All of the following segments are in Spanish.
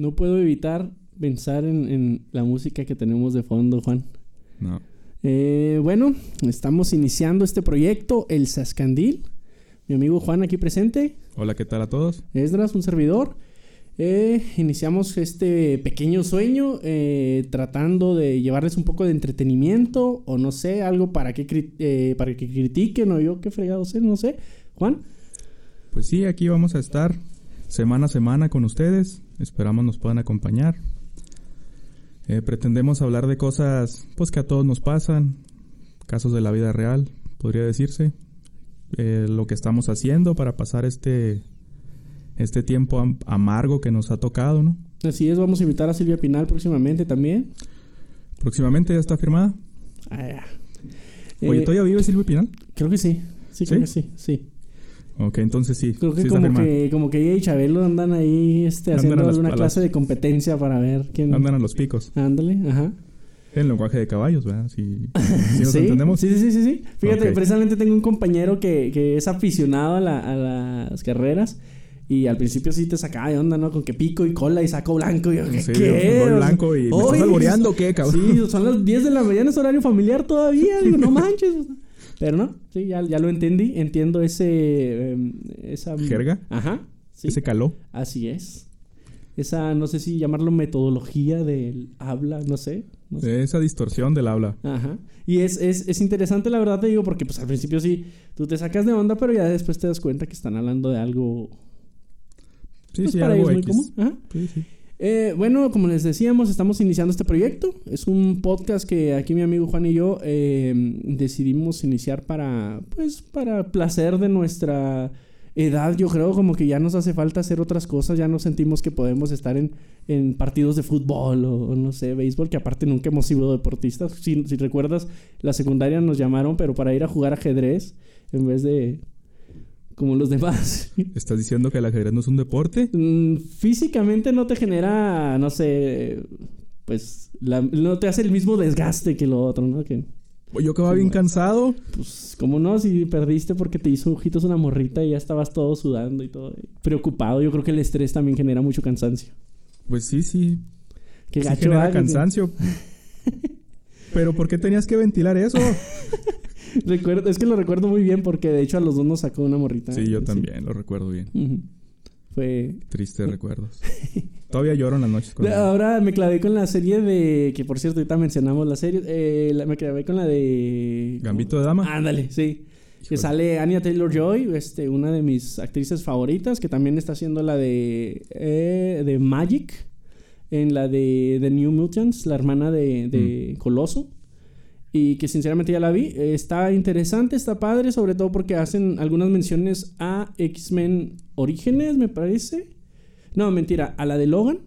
No puedo evitar pensar en, la música que tenemos de fondo, Juan. No. Eh, bueno, estamos iniciando este proyecto, El Sascandil. Mi amigo Juan aquí presente. Hola, ¿qué tal a todos? Esdras, un servidor. Eh, iniciamos este pequeño sueño eh, tratando de llevarles un poco de entretenimiento o no sé, algo para que, para que critiquen o yo qué fregado sé, no sé. Juan. Pues sí, aquí vamos a estar semana a semana con ustedes. Esperamos nos puedan acompañar. Eh, pretendemos hablar de cosas pues que a todos nos pasan, casos de la vida real, podría decirse. Eh, lo que estamos haciendo para pasar este, este tiempo amargo que nos ha tocado, ¿no? Así es, vamos a invitar a Silvia Pinal próximamente también. Próximamente ya está firmada. Ah, Oye, ¿todavía vive Silvia Pinal? Creo que sí. Sí, creo que sí, sí. Ok, entonces sí. Creo que como que como que ella y Chabelo andan ahí este, haciendo alguna clase de competencia para ver quién... Andan a los picos. Ándale, ajá. El lenguaje de caballos, ¿verdad? Si, nos entendemos. Sí, sí, sí, sí. Fíjate, precisamente tengo un compañero que, que es aficionado a, la, a las carreras. Y al principio sí te sacaba de onda, ¿no? Con que pico y cola y saco blanco. Y yo, ¿qué? Sí, ¿qué? blanco y ¿me estás alboreando qué, cabrón? Sí, son las 10 de la mañana, es horario familiar todavía. Digo, no manches. Pero no, sí, ya, ya lo entendí. Entiendo ese... Em, esa... ¿Jerga? Ajá. Ese caló. Así es. Esa, no sé si llamarlo metodología del habla, no sé. Esa distorsión del habla. Ajá. Y es, es, es, interesante, la verdad te digo, porque pues al principio sí, tú te sacas de onda, pero ya después te das cuenta que están hablando de algo... Sí, pues, sí, para algo ellos muy común. Ajá. Sí, sí. Eh, bueno, como les decíamos, estamos iniciando este proyecto. Es un podcast que aquí mi amigo Juan y yo eh, decidimos iniciar para, pues, para placer de nuestra edad. Yo creo como que ya nos hace falta hacer otras cosas. Ya no sentimos que podemos estar en, en partidos de fútbol o, no sé, béisbol, que aparte nunca hemos sido deportistas. Si, si recuerdas, la secundaria nos llamaron, pero para ir a jugar ajedrez en vez de como los demás. ¿Estás diciendo que el ajedrez no es un deporte? Mm, físicamente no te genera, no sé, pues no te hace el mismo desgaste que lo otro, ¿no? Que, pues yo quedaba bien cansado. Pues, ¿cómo no? Si perdiste porque te hizo ojitos una morrita y ya estabas todo sudando y todo. Preocupado. Yo creo que el estrés también genera mucho cansancio. Pues sí, sí. Qué gacho genera cansancio. Pero ¿por qué tenías que ventilar eso? recuerdo, es que lo recuerdo muy bien porque de hecho a los dos nos sacó una morrita. Sí, yo también lo recuerdo bien. Fue... Tristes recuerdos. Todavía lloro en las noches. Ahora me clavé con la serie de... Que por cierto, ahorita mencionamos la serie. Eh, me clavé con la de... Gambito de Dama. Ándale, sí. Que sale Anya Taylor-Joy, este, una de mis actrices favoritas, que también está haciendo la de... Eh, de Magic. En la de The New Mutants, la hermana de, de mm. Coloso y que sinceramente ya la vi. Está interesante, está padre, sobre todo porque hacen algunas menciones a X-Men Orígenes, me parece. No, mentira, a la de Logan.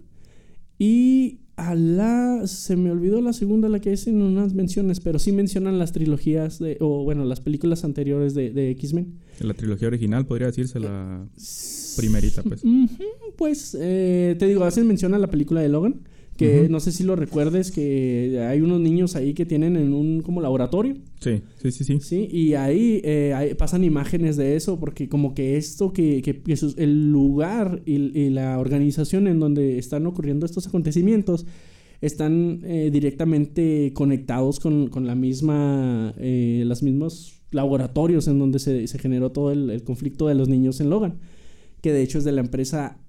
Y a la... Se me olvidó la segunda, la que hacen unas menciones, pero sí mencionan las trilogías de... O bueno, las películas anteriores de, de X-Men. La trilogía original podría decirse la primerita, pues. Pues, eh, te digo, hacen mención a la película de Logan. Que no sé si lo recuerdes, que hay unos niños ahí que tienen en un como laboratorio. Sí, sí, sí, sí. Sí, y ahí, eh, pasan imágenes de eso, porque como que esto, que, que, el lugar y, la organización en donde están ocurriendo estos acontecimientos están eh, directamente conectados con, con la misma, eh, los mismos laboratorios en donde se, se generó todo el, el conflicto de los niños en Logan, que de hecho es de la empresa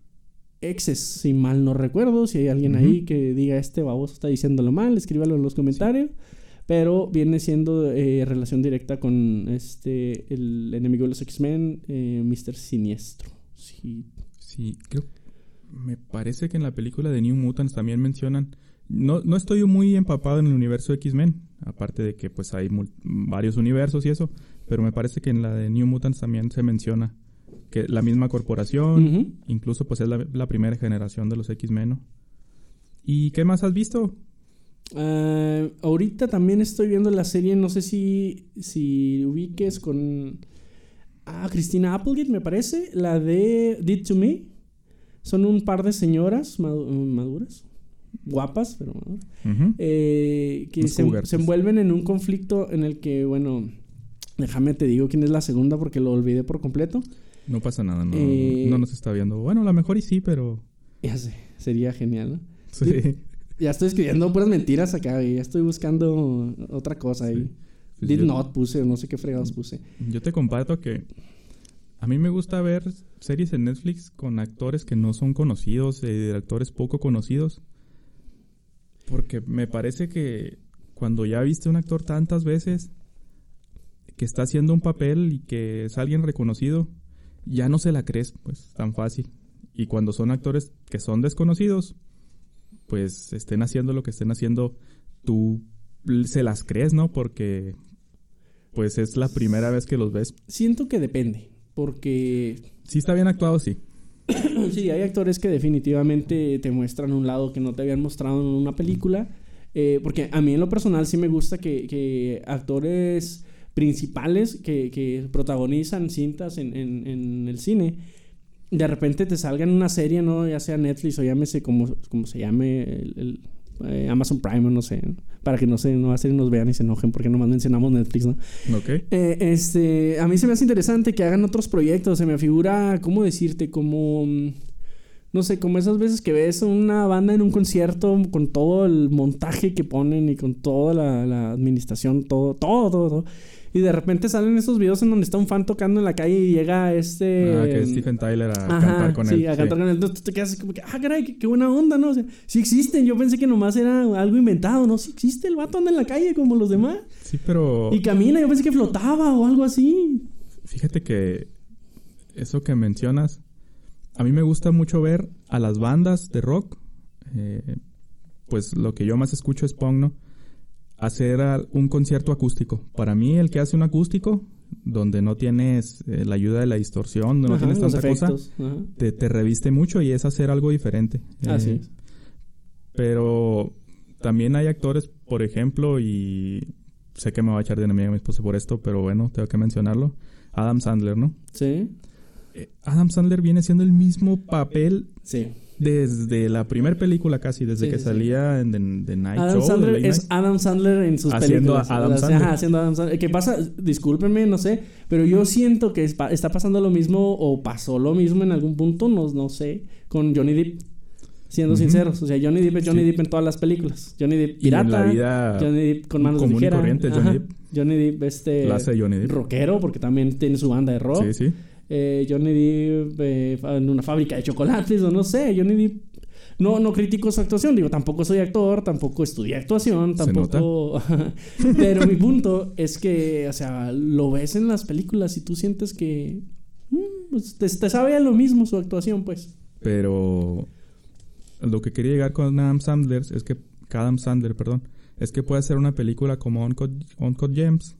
exes, si mal no recuerdo. Si hay alguien ahí que diga este baboso está diciéndolo mal, escríbalo en los comentarios. Pero viene siendo eh, relación directa con este el enemigo de los X-Men, eh, Mr. Siniestro. Sí. Sí, creo. Me parece que en la película de New Mutants también mencionan. No, no estoy muy empapado en el universo de X-Men, aparte de que pues hay varios universos y eso, pero me parece que en la de New Mutants también se menciona que la misma corporación, incluso pues es la, primera generación de los X-Men. ¿Y qué más has visto? Ah, ahorita también estoy viendo la serie, no sé si, si ubiques con... Ah, Christina Applegate, me parece, la de Did to Me. Son un par de señoras maduras, guapas, pero maduras, eh, que se, se, envuelven en un conflicto en el que, bueno, déjame te digo quién es la segunda porque lo olvidé por completo. No pasa nada, no, no, eh, nos está viendo. Bueno, a lo mejor y sí, pero Ya sé, sería genial, ¿no? Sí. Ya estoy escribiendo puras mentiras acá, güey. Ya estoy buscando otra cosa ahí. Pues Did yo- not puse, no sé qué fregados puse. Yo te comparto que a mí me gusta ver series en Netflix con actores que no son conocidos, eh, directores poco conocidos. Porque me parece que cuando ya viste un actor tantas veces que está haciendo un papel y que es alguien reconocido, ya no se la crees, pues, tan fácil. Y cuando son actores que son desconocidos, pues estén haciendo lo que estén haciendo, tú se las crees, ¿no? Porque pues es la primera vez que los ves. Siento que depende, porque Sí está bien actuado, sí. sí, hay actores que definitivamente te muestran un lado que no te habían mostrado en una película. eh, porque a mí en lo personal sí me gusta que, que actores principales que, que protagonizan cintas en, en- en el cine, de repente te salgan una serie, ¿no? Ya sea Netflix o llámese como, como se llame el, el, eh, Amazon Prime no sé, para que no se no hacer nos vean y se enojen porque nomás mencionamos Netflix, ¿no? Ok. Eh, este, a mí se me hace interesante que hagan otros proyectos. Se me figura, ¿cómo decirte? Como, no sé, como esas veces que ves una banda en un concierto con todo el montaje que ponen y con toda la, la administración, todo, todo, todo, todo. Y de repente salen esos videos en donde está un fan tocando en la calle y llega este... Ah, que es Stephen Tyler a Ajá, cantar con sí, él. a cantar con él. Entonces tú te quedas así como que, ah, caray, qué, qué buena onda, ¿no? O sea, sí existen. Yo pensé que nomás era algo inventado, ¿no? Sí existe. El vato anda en la calle como los demás. Sí, pero Y camina. Yo pensé que flotaba o algo así. fíjate que eso que mencionas, a mí me gusta mucho ver a las bandas de rock, eh, pues lo que yo más escucho es punk, ¿no? Hacer un concierto acústico. Para mí, el que hace un acústico, donde no tienes eh, la ayuda de la distorsión, donde no tienes tanta cosa, efectos. Te, te reviste mucho y es hacer algo diferente. Así Eh, es. Pero también hay actores, por ejemplo, y sé que me va a echar de enemiga mi esposa por esto, pero bueno, tengo que mencionarlo. Adam Sandler, ¿no? Sí. Eh, Adam Sandler viene siendo el mismo papel Sí. Desde la primera película casi, desde Sí, que sí, salía en The, The Night Adam Show. The Sandler Late es Night. Adam Sandler en sus Haciendo películas. Adam Sandler. ajá, haciendo Adam Sandler. ¿Qué pasa? Discúlpenme, no sé. Pero yo siento que está pasando lo mismo o pasó lo mismo en algún punto, no, no sé, con Johnny Depp. Siendo sinceros. O sea, Johnny Depp es Johnny. Depp en todas las películas. Johnny Depp Y en pirata. la vida Johnny Depp con manos de común y tijera. corriente, Johnny. Depp. Johnny Depp, este... Johnny Depp. rockero, porque también tiene su banda de rock. Sí, sí. Eh, Johnny Depp eh, en una fábrica de chocolates o no sé, Johnny Depp no, no critico su actuación, digo, tampoco soy actor, tampoco estudié actuación, tampoco... Pero mi punto es que, o sea, lo ves en las películas y tú sientes que... mm, pues, te, te sabe a lo mismo su actuación, pues. Pero lo que quería llegar con Adam Sandler es que Adam Sandler, perdón, es que puede hacer una película como Uncut, Uncut Gems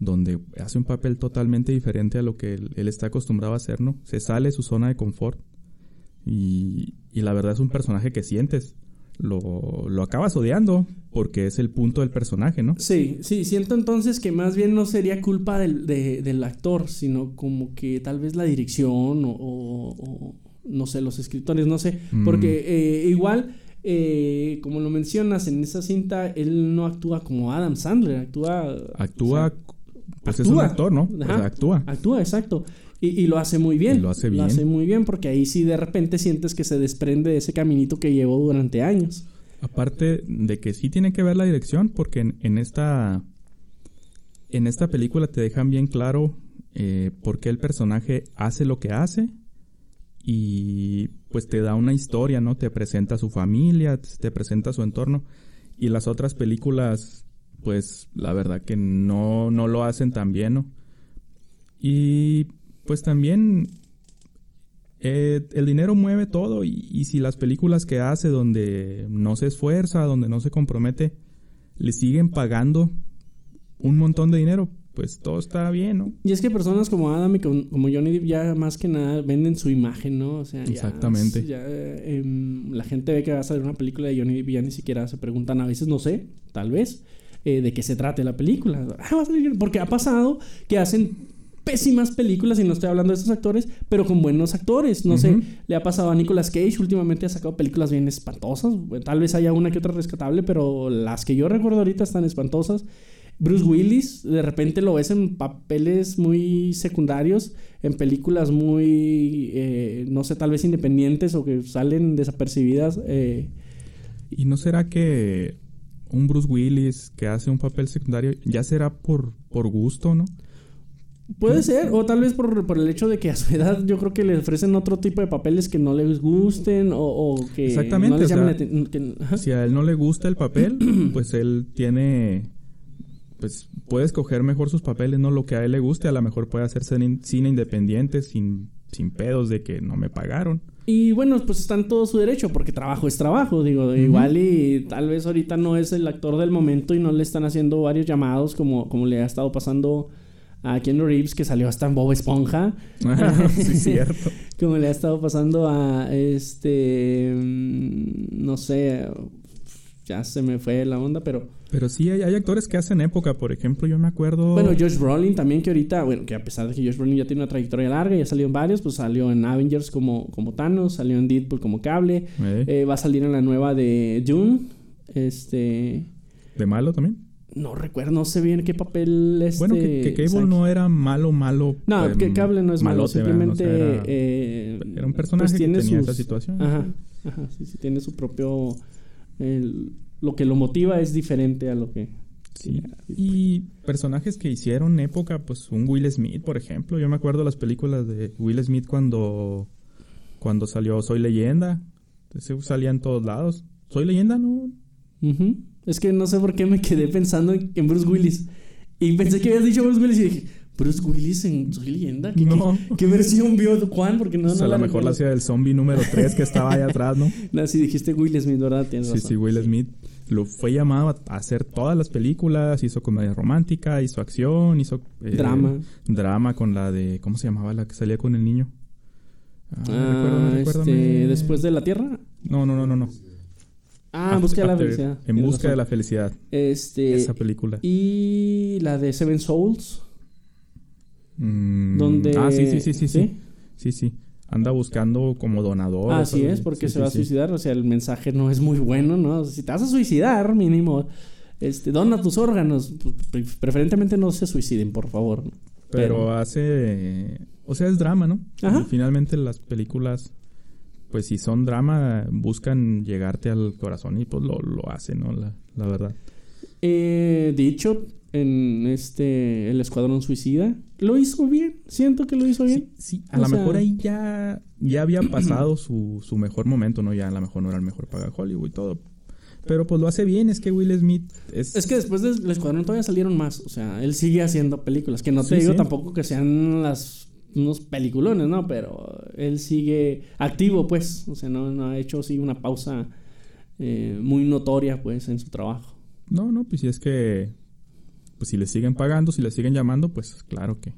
donde hace un papel totalmente diferente a lo que él, él está acostumbrado a hacer, ¿no? Se sale de su zona de confort y, y la verdad es un personaje que sientes. Lo, lo acabas odiando porque es el punto del personaje, ¿no? Sí, sí, siento entonces que más bien no sería culpa del, de- del actor, sino como que tal vez la dirección o, o- o, no sé, los escritores, no sé, Mm. porque eh, igual, eh, como lo mencionas en esa cinta, él no actúa como Adam Sandler, actúa... Actúa, o sea, pues es un actor, ¿no? Actúa. Actúa, exacto. Y, y lo hace muy bien. Y lo hace bien. Lo hace muy bien porque ahí sí de repente sientes que se desprende de ese caminito que llevó durante años. Aparte de que sí tiene que ver la dirección, porque en, en esta en esta película te dejan bien claro eh, por qué el personaje hace lo que hace y pues te da una historia, ¿no? Te presenta a su familia, te presenta su entorno y las otras películas, pues la verdad que no, no lo hacen tan bien, ¿no? Y pues también eh, el dinero mueve todo y, y si las películas que hace donde no se esfuerza, donde no se compromete, le siguen pagando un montón de dinero, pues todo está bien, ¿no? Y es que personas como Adam y con- como Johnny Depp ya más que nada venden su imagen, ¿no? O sea, ya- Exactamente. ya, eh, em, la gente ve que va a salir una película de Johnny Depp y ya ni siquiera se preguntan, a veces no sé, tal vez, eh, de qué se trate la película. Ah, va a salir- porque ha pasado que hacen pésimas películas, y no estoy hablando de estos actores, pero con buenos actores. No sé, le ha pasado a Nicolas Cage, últimamente ha sacado películas bien espantosas. Tal vez haya una que otra rescatable, pero las que yo recuerdo ahorita están espantosas. Bruce Willis, de repente lo ves en papeles muy secundarios, en películas muy, eh, no sé, tal vez independientes o que salen desapercibidas. Eh. ¿Y no será que un Bruce Willis que hace un papel secundario ya será por, por gusto, no? Puede ser, o tal vez por, por, el hecho de que a su edad yo creo que le ofrecen otro tipo de papeles que no les gusten o, que Exactamente, no les llamen Si a él no le gusta el papel, pues él tiene pues puede escoger mejor sus papeles, no lo que a él le guste, a lo mejor puede hacerse cine independiente sin, sin pedos de que no me pagaron. Y bueno, pues está en todo su derecho, porque trabajo es trabajo, digo, igual y tal vez ahorita no es el actor del momento y no le están haciendo varios llamados como, como le ha estado pasando a Ken Reeves, que salió hasta en Bob Esponja. Sí, cierto. como le ha estado pasando a este, mm, no sé, ya se me fue la onda, pero... Pero sí, hay, actores que hacen época. Por ejemplo, yo me acuerdo... Bueno, Josh Brolin también, que ahorita... Bueno, que a pesar de que Josh Brolin ya tiene una trayectoria larga, ya salió en varios, pues salió en Avengers como, como Thanos, salió en Deadpool como Cable. Eh, va a salir en la nueva de Dune. Este... ¿De malo también? No recuerdo, no sé bien qué papel este... Bueno, que, Cable no era malo, malo... No, pues, que Cable no es malo, simplemente... era, eh, era, un personaje pues, que tenía esa situación. Ajá, ajá, sí, sí, tiene su propio lo que lo motiva es diferente a lo que... Sí. Y personajes que hicieron época, pues un Will Smith, por ejemplo. Yo me acuerdo las películas de Will Smith cuando, cuando salió Soy Leyenda. Ese salía en todos lados. Soy Leyenda, ¿no? Es que no sé por qué me quedé pensando en Bruce Willis. Y pensé que habías dicho Bruce Willis y dije, Bruce Willis en Soy Leyenda. ¿Qué, no. ¿qué, versión vio Juan? Porque no, o sea, a lo mejor la hacía del zombie número 3 que estaba ahí atrás, ¿no? no, sí dijiste Will Smith, ¿verdad? Tienes sí, sí, Will Smith. Lo fue llamado a hacer todas las películas. Hizo comedia romántica, hizo acción, hizo... Eh, drama. Drama con la de... ¿Cómo se llamaba la que salía con el niño? Ah, ah recuerdo, este, ¿Después de la Tierra? No, no, no, no, no. Ah, en busca de la felicidad. En busca de la felicidad. Este. Esa película. Y la de Seven Souls. Mm, donde... Ah, sí, sí, sí, sí, sí. Sí, sí. Anda buscando como donador. Así es, porque se va a suicidar. O sea, el mensaje no es muy bueno, ¿no? Si te vas a suicidar, mínimo, este, dona tus órganos. Preferentemente no se suiciden, por favor. Pero, hace... O sea, es drama, ¿no? Ajá. finalmente las películas, pues si son drama, buscan llegarte al corazón y pues lo, lo hacen, ¿no? La, la verdad. Eh, dicho, en este El Escuadrón Suicida. Lo hizo bien, siento que lo hizo bien. Sí, a lo mejor ahí ya, ya había pasado su, su mejor momento, ¿no? Ya a lo mejor no era el mejor para Hollywood y todo. Pero pues lo hace bien, es que Will Smith es... Es que después del Escuadrón todavía salieron más, o sea, él sigue haciendo películas, que no te digo tampoco que sean las unos peliculones, ¿no? Pero él sigue activo, pues, o sea, no, no ha hecho sí una pausa eh, muy notoria, pues, en su trabajo. No, no, pues si es que pues si le siguen pagando, si le siguen llamando, pues claro que,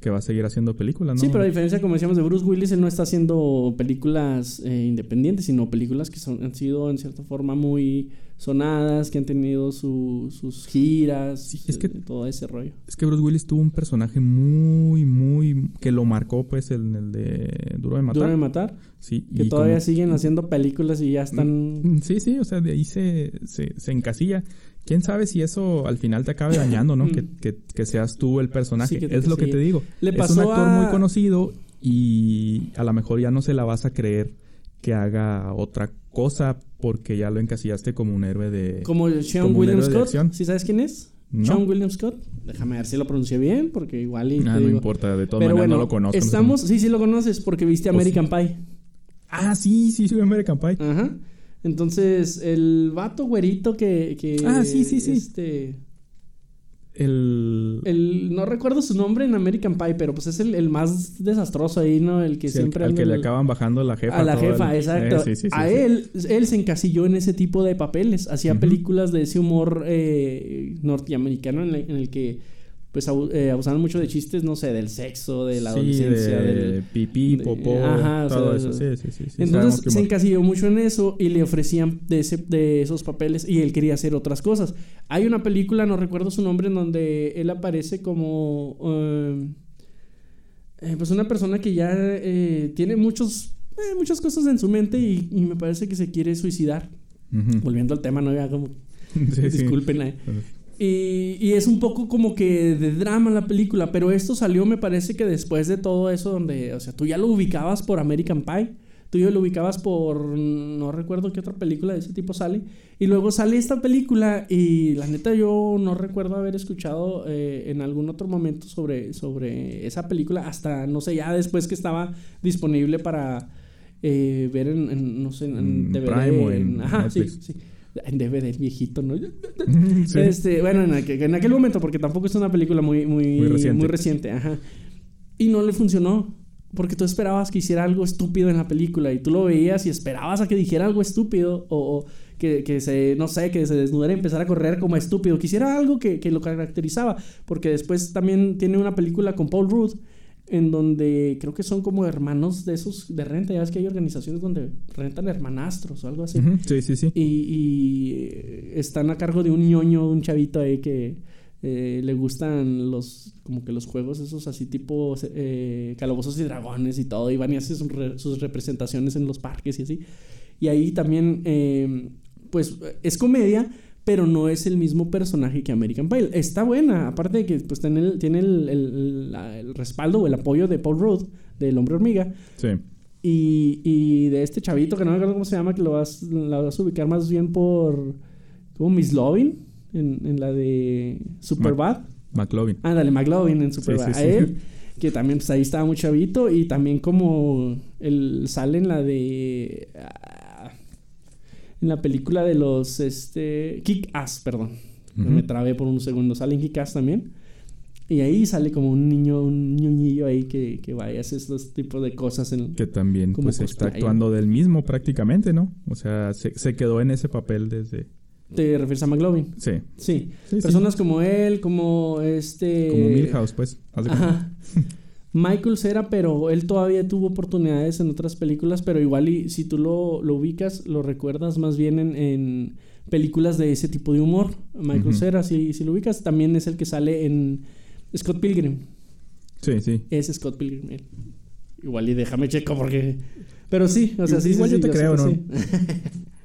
que va a seguir haciendo películas, ¿no? Sí, pero a diferencia, como decíamos, de Bruce Willis, él no está haciendo películas eh, independientes, sino películas que son, han sido en cierta forma muy sonadas, que han tenido sus giras, es que, todo ese rollo. Es que Bruce Willis tuvo un personaje muy, muy... que lo marcó, pues, en el de Duro de Matar. Duro de Matar. Sí. Que todavía siguen haciendo películas y ya están... Mm, sí, sí, o sea, de ahí se, se, se encasilla quién sabe si eso al final te acabe dañando, ¿no? que, que, seas tú el personaje. es lo que te digo. Le es un actor muy conocido y a lo mejor ya no se la vas a creer que haga otra cosa porque ya lo encasillaste como un héroe de. Como Sean William Scott. ¿Sí sabes quién es? Sean William Scott. Déjame ver si lo pronuncié bien, porque igual. Y ah, no importa, de todas maneras no lo conozco. Estamos, sí, sí lo conoces, porque viste American Pie. Ah, sí, sí, sí, American Pie. Ajá. Entonces, el vato güerito que, que. Ah, sí, sí, sí. Este. El... el. No recuerdo su nombre en American Pie, pero pues es el, el más desastroso ahí, ¿no? El que siempre. Al, que le acaban bajando la jefa. A la jefa, exacto. Eh, a él, él se encasilló en ese tipo de papeles. Hacía películas de ese humor eh, norteamericano en el que pues eh, abusaban mucho de chistes, no sé, del sexo, de la adolescencia, de del pipí, popó, todo eso. Sí, sí, sí, entonces se encasilló mucho en eso y le ofrecían de, ese, de esos papeles y él quería hacer otras cosas. Hay una película, no recuerdo su nombre, en donde él aparece como eh, eh, pues una persona que ya tiene muchos muchas cosas en su mente y, y, me parece que se quiere suicidar. Volviendo al tema, no ya como disculpen. Y, y es un poco como que de drama la película, pero esto salió me parece que después de todo eso donde, o sea, tú ya lo ubicabas por American Pie, tú ya lo ubicabas por, no recuerdo qué otra película de ese tipo sale, y luego sale esta película y la neta yo no recuerdo haber escuchado eh, en algún otro momento sobre, sobre esa película, hasta, no sé, ya después que estaba disponible para eh, ver en, no sé, en, DVD. Prime o en ajá, sí, sí. En DVD viejito, ¿no? Sí. Este, bueno, en aquel, en aquel momento, porque tampoco es una película muy, muy, Muy reciente. muy reciente, ajá. Y no le funcionó. Porque tú esperabas que hiciera algo estúpido en la película y tú lo veías y esperabas a que dijera algo estúpido o, o que, que se, no sé, que se desnudara y empezara a correr como estúpido. Quisiera algo que, que lo caracterizaba. Porque después también tiene una película con Paul Rudd en donde creo que son como hermanos de esos de renta. Ya ves que hay organizaciones donde rentan hermanastros o algo así. Sí, sí, sí. Y, y, están a cargo de un ñoño, un chavito ahí que eh, le gustan los, como que los juegos esos así tipo eh, calabozos y dragones y todo. Y van y hacen sus, re- sus representaciones en los parques y así. Y ahí también, eh, pues es comedia, pero no es el mismo personaje que American Pie. Está buena, aparte de que pues, tiene, el, tiene el, el- respaldo o el apoyo de Paul Rudd, del hombre hormiga. Sí. Y, y de este chavito, que no me acuerdo cómo se llama, que lo vas, la vas a ubicar más bien por. como Miss Lovin, en, en la de Superbad. McLovin. Ándale, McLovin en Superbad. sí, A sí. él, que también pues, ahí estaba muy chavito. Y también como. él sale en la de. En la película de los. este Kick Ass, perdón. Me trabé por un segundo. Sale en Kick Ass también. Y ahí sale como un niño, un ñoñillo ahí que, que va y hace estos tipos de cosas en, Que también Como pues está actuando del mismo prácticamente, ¿no? O sea, se, se quedó en ese papel desde... ¿Te refieres a McLovin? Sí. Sí. Sí, sí. Personas como él, como este. Como Milhouse, pues. Ajá. Michael Cera, pero él todavía tuvo oportunidades en otras películas, pero igual y si tú lo, lo ubicas, lo recuerdas más bien en, en películas de ese tipo de humor. Michael Ujú. Cera, si, si lo ubicas, también es el que sale en Scott Pilgrim. Sí, sí. Es Scott Pilgrim. él. Igual y déjame checo porque... Pero sí, o sea, sí, Igual sí, yo te creo, ¿no? sí.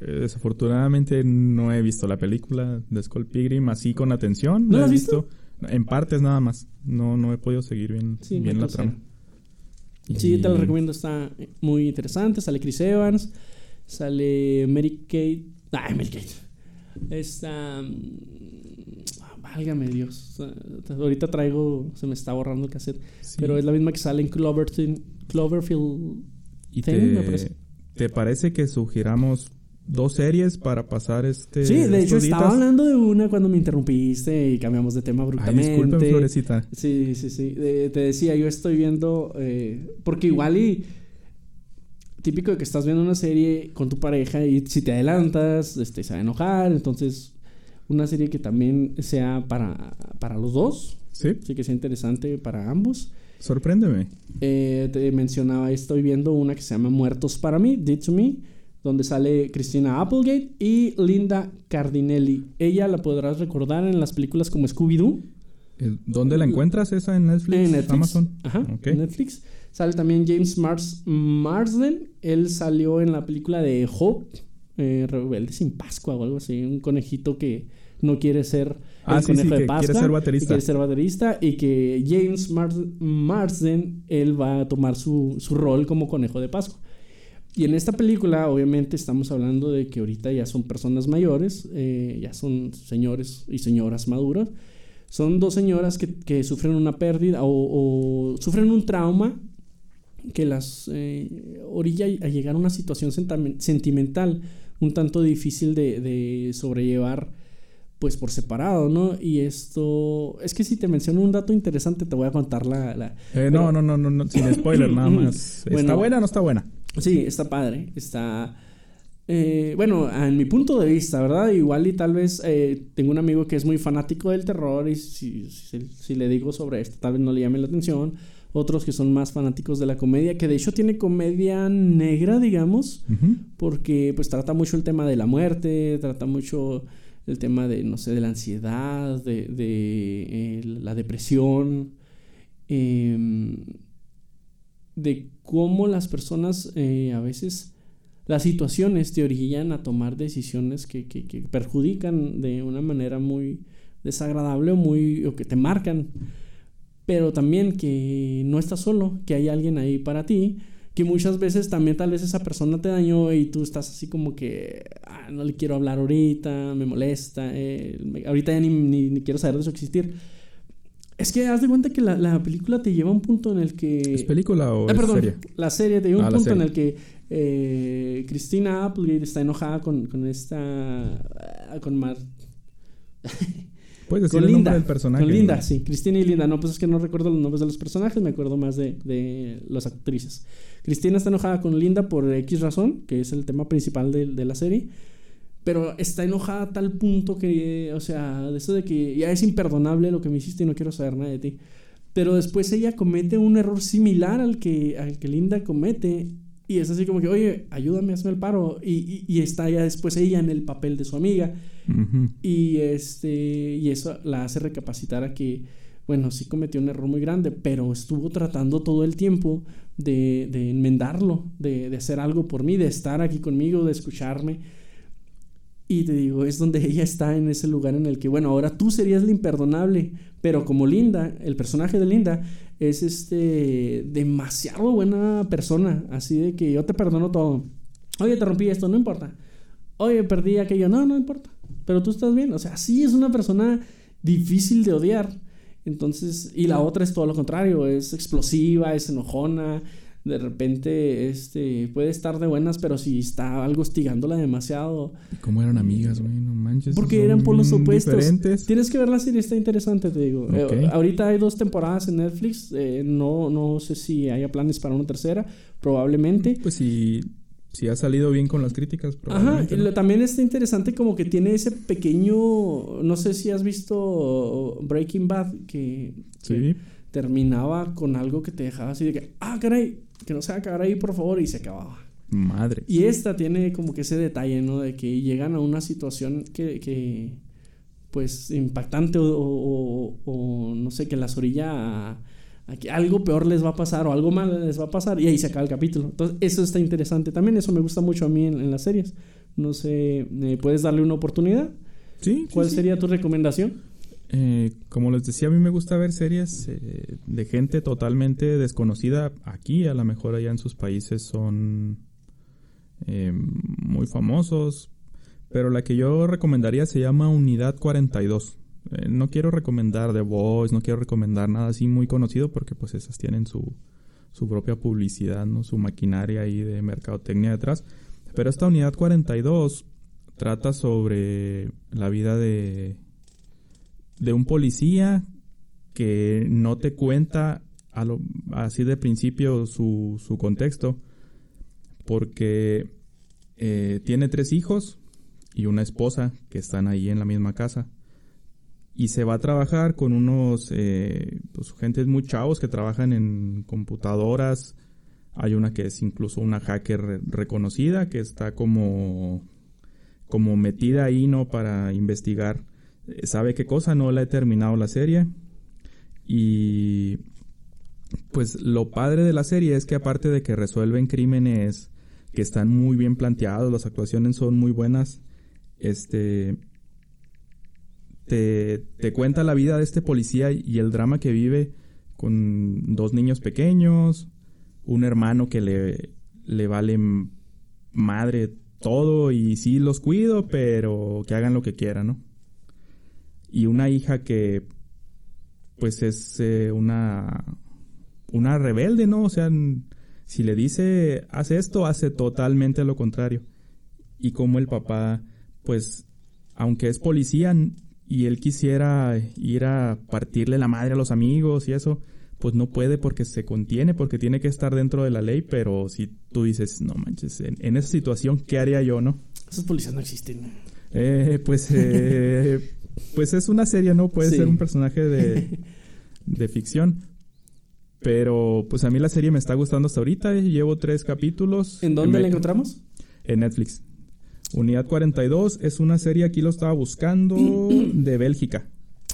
Eh, desafortunadamente no he visto la película de Skull Pilgrim así con atención. ¿No la he has visto? En partes nada más. No, no he podido seguir bien, Sí, bien la trama. Sí, te lo Y- recomiendo, está muy interesante. Sale Chris Evans, sale Mary Kate. Ay, Mary Kate. Está. Válgame Dios. Ahorita traigo. Se me está borrando el cassette. Sí. Pero es la misma que sale en Cloverfield. Cloverfield. ¿Y me parece. te parece que sugiramos dos series para pasar este Sí, de hecho estaba hablando de una cuando me interrumpiste y cambiamos de tema Ay, abruptamente. disculpen, Florecita. Sí, sí, sí. Te decía, yo estoy viendo. eh, porque igual y. Típico de que estás viendo una serie con tu pareja y si te adelantas, este, se va a enojar. Entonces, una serie que también sea para, para los dos. Sí, Sí, que sea interesante para ambos. sorpréndeme. Eh, te mencionaba, estoy viendo una que se llama Muertos para mí, Dead to Me, donde sale Christina Applegate y Linda Cardinelli. Ella la podrás recordar en las películas como Scooby-Doo. Eh, ¿Dónde la encuentras esa en Netflix? En Netflix. Amazon. Ajá, Ok. en Netflix. Sale también James Mars Marsden. Él salió en la película de Hope, eh, Rebelde sin Pascua o algo así. Un conejito que no quiere ser el Ah, sí, conejo sí, de Pascua. quiere ser y baterista. quiere ser baterista. Y que James Mars- Marsden, él va a tomar su, su rol como conejo de Pascua. Y en esta película, obviamente, estamos hablando de que ahorita ya son personas mayores, eh, ya son señores y señoras maduras. Son dos señoras que, que sufren una pérdida o, o sufren un trauma que las eh, orilla a llegar a una situación sentimental un tanto difícil de, de sobrellevar pues por separado, ¿no? Y esto, es que si te menciono un dato interesante te voy a contar la... la- Eh, no, no, no, no, no, sin spoiler, nada más. ¿Está Bueno. buena o no está buena? Sí, está padre, está... eh, bueno, en mi punto de vista, ¿verdad? Igual y tal vez eh, tengo un amigo que es muy fanático del terror y si, si- si le digo sobre esto, tal vez no le llame la atención. Otros que son más fanáticos de la comedia, que de hecho tiene comedia negra, digamos, porque pues trata mucho el tema de la muerte, trata mucho el tema de, no sé, de la ansiedad, de, de, eh, la depresión, em, de cómo las personas eh, a veces, las situaciones te orillan a tomar decisiones que, que- perjudican de una manera muy, desagradable o muy o que te marcan, pero también que no estás solo, que hay alguien ahí para ti, que muchas veces también tal vez esa persona te dañó y tú estás así como que ah, no le quiero hablar ahorita, me molesta, eh, ahorita ya ni, ni, quiero saber de su existir. Es que haz de cuenta que la, la, película te lleva a un punto en el que... ¿Es película o ah, es serie? La serie te lleva a un ah, punto en el que eh, Cristina Applegate está enojada con, con esta... con Mar... Puedes decir el Linda, nombre del personaje. Con Linda, sí. Cristina y Linda. No, pues es que no recuerdo los nombres de los personajes, me acuerdo más de, de las actrices. Cristina está enojada con Linda por X razón, que es el tema principal de, de la serie. Pero está enojada a tal punto que, o sea, de eso de que ya es imperdonable lo que me hiciste y no quiero saber nada de ti. Pero después ella comete un error similar al que, al que Linda comete y es así como que, oye, ayúdame, hazme el paro. Y, y, está ya después ella en el papel de su amiga. Y este y eso la hace recapacitar a que, bueno, sí cometió un error muy grande, pero estuvo tratando todo el tiempo de, de enmendarlo, de, de hacer algo por mí, de estar aquí conmigo, de escucharme. Y te digo, es donde ella está en ese lugar en el que, bueno, ahora tú serías la imperdonable, pero como Linda, el personaje de Linda, es este demasiado buena persona, así de que yo te perdono todo. Oye, te rompí esto, no importa. Oye, perdí aquello, no, no importa. Pero tú estás bien, o sea, sí es una persona difícil de odiar. Entonces, y la otra es todo lo contrario, es explosiva, es enojona, de repente este puede estar de buenas, pero si está algo hostigándola demasiado. ¿Cómo eran amigas, güey? No manches. Porque eran polos opuestos. Diferentes. Tienes que ver la serie, está interesante, te digo. Eh, ahorita hay dos temporadas en Netflix. Eh, no, no sé si haya planes para una tercera. Probablemente. Pues si, si ha salido bien con las críticas, probablemente. Ajá, también está interesante como que tiene ese pequeño. No sé si has visto Breaking Bad, que. Sí. terminaba con algo que te dejaba así de que, ah, caray, que no se va a acabar ahí, por favor, y se acababa. Madre. Y esta tiene como que ese detalle, ¿no? De que llegan a una situación que, que pues, impactante o, o, no sé, que las orilla a, que algo peor les va a pasar o algo mal les va a pasar y ahí se acaba el capítulo. Entonces, eso está interesante también, eso me gusta mucho a mí en, las series. No sé, ¿puedes darle una oportunidad? Sí. ¿Cuál sería tu recomendación? Eh, como les decía, a mí me gusta ver series eh, de gente totalmente desconocida aquí, a lo mejor allá en sus países son eh, muy famosos, pero la que yo recomendaría se llama Unidad 42. no quiero recomendar The Voice, no quiero recomendar nada así muy conocido porque pues esas tienen su, su propia publicidad, ¿no? su maquinaria ahí de mercadotecnia detrás. Pero esta Unidad 42 trata sobre la vida de de un policía que no te cuenta así de principio su, su contexto, porque eh, tiene tres hijos y una esposa que están ahí en la misma casa. Y se va a trabajar con unos eh, pues, gentes muy chavos que trabajan en computadoras. Hay una que es incluso una hacker reconocida que está como, como metida ahí, ¿no? Para investigar sabe qué cosa, no la he terminado la serie. Y pues lo padre de la serie es que aparte de que resuelven crímenes que están muy bien planteados, las actuaciones son muy buenas, este te, te cuenta la vida de este policía y el drama que vive con dos niños pequeños, un hermano que le, le vale madre todo y sí los cuido, pero que hagan lo que quieran, ¿no? Y una hija que pues es eh, una una rebelde, ¿no? O sea, si le dice hace esto, hace totalmente lo contrario. Y como el papá, pues, aunque es policía y él quisiera ir a partirle la madre a los amigos y eso, pues no puede porque se contiene, porque tiene que estar dentro de la ley, pero si tú dices, no manches, en, esa situación, ¿qué haría yo, no? Esos policías no existen. Eh, pues eh, pues es una serie, ¿no? Puede ser un personaje de, de ficción. Pero pues a mí la serie me está gustando hasta ahorita. Llevo tres capítulos. ¿En dónde la encontramos? En Netflix. Unidad 42 es una serie, aquí lo estaba buscando, de Bélgica.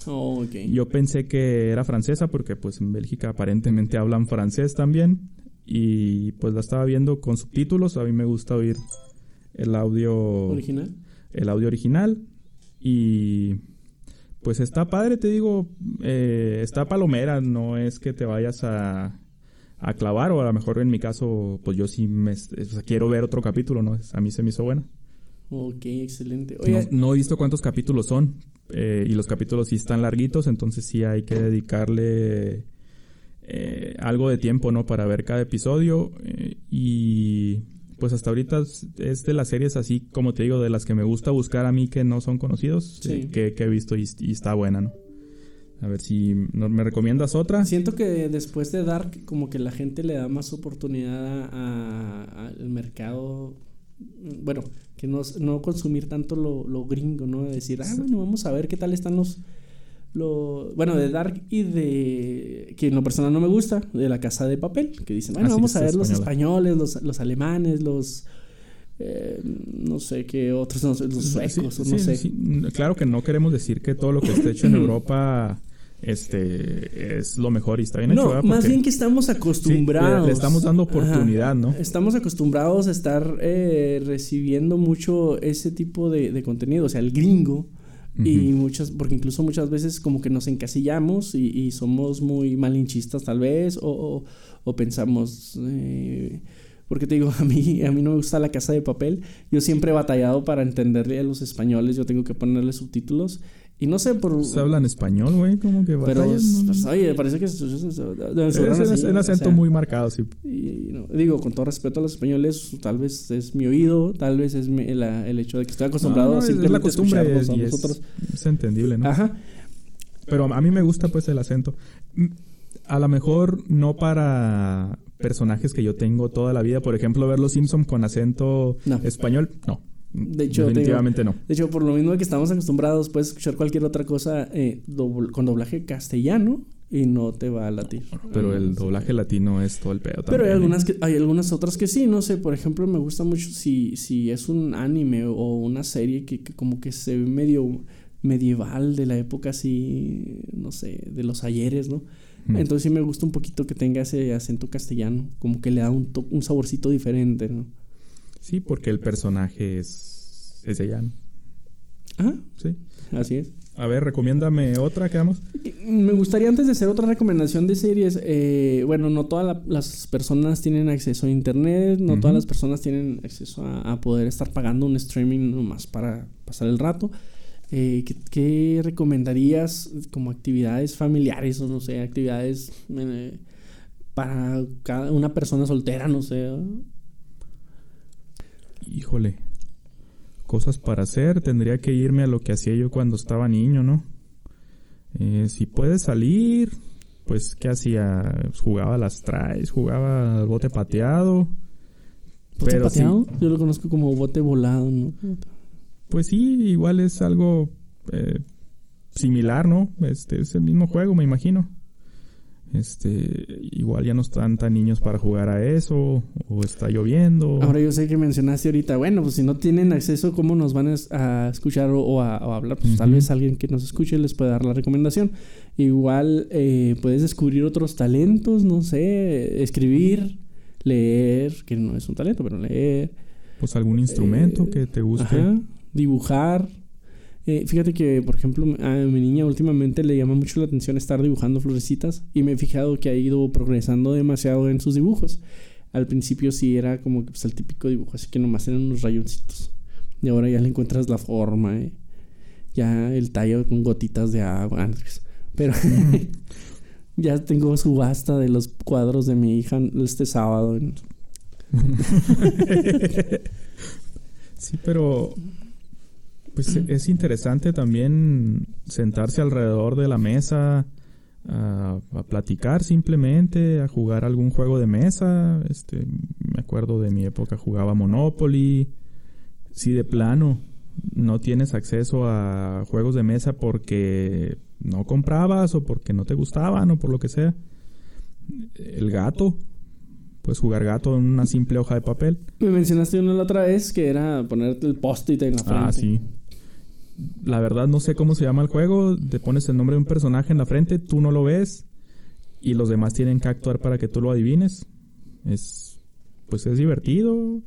Oh, okay. Yo pensé que era francesa porque pues en Bélgica aparentemente hablan francés también. Y pues la estaba viendo con subtítulos. A mí me gusta oír el audio... ¿Original? El audio original. Y pues está padre, te digo, eh, está palomera, no es que te vayas a, a clavar o a lo mejor en mi caso, pues yo sí me, quiero ver otro capítulo, ¿no? A mí se me hizo buena. Ok, excelente. No, he visto cuántos capítulos son eh, y los capítulos sí están larguitos, entonces sí hay que dedicarle eh, algo de tiempo, ¿no? Para ver cada episodio y pues hasta ahorita es de las series así, como te digo, de las que me gusta buscar a mí que no son conocidos, que, he visto y, está buena, ¿no? A ver si me recomiendas otra. Siento que después de Dark, como que la gente le da más oportunidad al mercado. Bueno, que no, no consumir tanto lo, lo, gringo, ¿no? De decir, ah, bueno, vamos a ver qué tal están los, lo, bueno, de Dark y de, que en lo personal no me gusta, de La Casa de Papel, que dicen, bueno, vamos a ver los españoles, los, los alemanes, los... Eh, no sé qué otros, los suecos, no sé. Claro que no queremos decir que todo lo que esté hecho en Europa este es lo mejor y está bien no, más bien que estamos acostumbrados. le, estamos dando oportunidad, ¿no? Estamos acostumbrados a estar eh, recibiendo mucho ese tipo de, de, contenido. O sea, el gringo y muchas, porque incluso muchas veces como que nos encasillamos y, somos muy malinchistas tal vez, o, o, pensamos, eh, porque te digo, a mí, a mí no me gusta la casa de papel, yo siempre he batallado para entenderle a los españoles, yo tengo que ponerle subtítulos y no sé por... Se hablan español, güey, como que Pero, pues, oye, parece que... Es, un acento muy marcado, sí. Y, digo, con todo respeto a los españoles, tal vez es mi oído, tal vez es el hecho de que estoy acostumbrado a simplemente la costumbre a nosotros. Es, entendible, ¿no? Ajá. Pero a mí me gusta, pues, el acento. A lo mejor no para personajes que yo tengo toda la vida. Por ejemplo, ver Los Simpson con acento español, no. De hecho, Definitivamente no. De hecho, por lo mismo que estamos acostumbrados, puedes escuchar cualquier otra cosa eh, con doblaje castellano y no te va a latir. Pero el doblaje latino es todo el pedo también. Pero hay algunas, que, hay algunas otras que sí, no sé, por ejemplo, me gusta mucho si, si es un anime o una serie que, como que se ve medio medieval de la época así, no sé, de los ayeres, ¿no? Entonces sí me gusta un poquito que tenga ese acento castellano, como que le da un, un saborcito diferente, ¿no? Sí, porque el personaje es, es ella. Ah, sí. Así es. A ver, recomiéndame otra que vamos. Me gustaría antes de hacer otra recomendación de series, eh, bueno, no todas las personas tienen acceso a internet, no todas las personas tienen acceso a, poder estar pagando un streaming nomás para pasar el rato. Eh, ¿qué, recomendarías como actividades familiares o no sé, actividades eh, para cada una persona soltera, no sé? Híjole, cosas para hacer, tendría que irme a lo que hacía yo cuando estaba niño, ¿no? Eh, si puedes salir, pues, ¿qué hacía? Jugaba las traes, jugaba al bote pateado. ¿Bote pateado? Yo lo conozco como bote volado, ¿no? Pues sí, igual es algo eh, similar, ¿no? Este es el mismo juego, me imagino. Este, igual ya no están tan niños para jugar a eso, o está lloviendo. Ahora yo sé que mencionaste ahorita, bueno, pues si no tienen acceso, ¿cómo nos van a, escuchar o, a, hablar? Pues tal vez alguien que nos escuche les puede dar la recomendación. Igual eh, puedes descubrir otros talentos, no sé, escribir, leer, que no es un talento, pero leer. Pues algún instrumento eh, que te guste. dibujar, eh, fíjate que, por ejemplo, a mi niña últimamente le llama mucho la atención estar dibujando florecitas y me he fijado que ha ido progresando demasiado en sus dibujos. Al principio sí era como que pues, el típico dibujo, así que nomás eran unos rayoncitos. Y ahora ya le encuentras la forma, ¿eh? ya el tallo con gotitas de agua. Pero ya tengo subasta de los cuadros de mi hija este sábado. sí, pero pues es interesante también sentarse alrededor de la mesa a, platicar simplemente, a jugar algún juego de mesa. Este, me acuerdo de mi época jugaba Monopoly. Si de plano no tienes acceso a juegos de mesa porque no comprabas o porque no te gustaban o por lo que sea, el gato, puedes jugar gato en una simple hoja de papel. Me mencionaste una la otra vez que era ponerte el post-it en la frente. Ah, sí la verdad no sé cómo se llama el juego, te pones el nombre de un personaje en la frente, tú no lo ves y los demás tienen que actuar para que tú lo adivines. Es pues es divertido,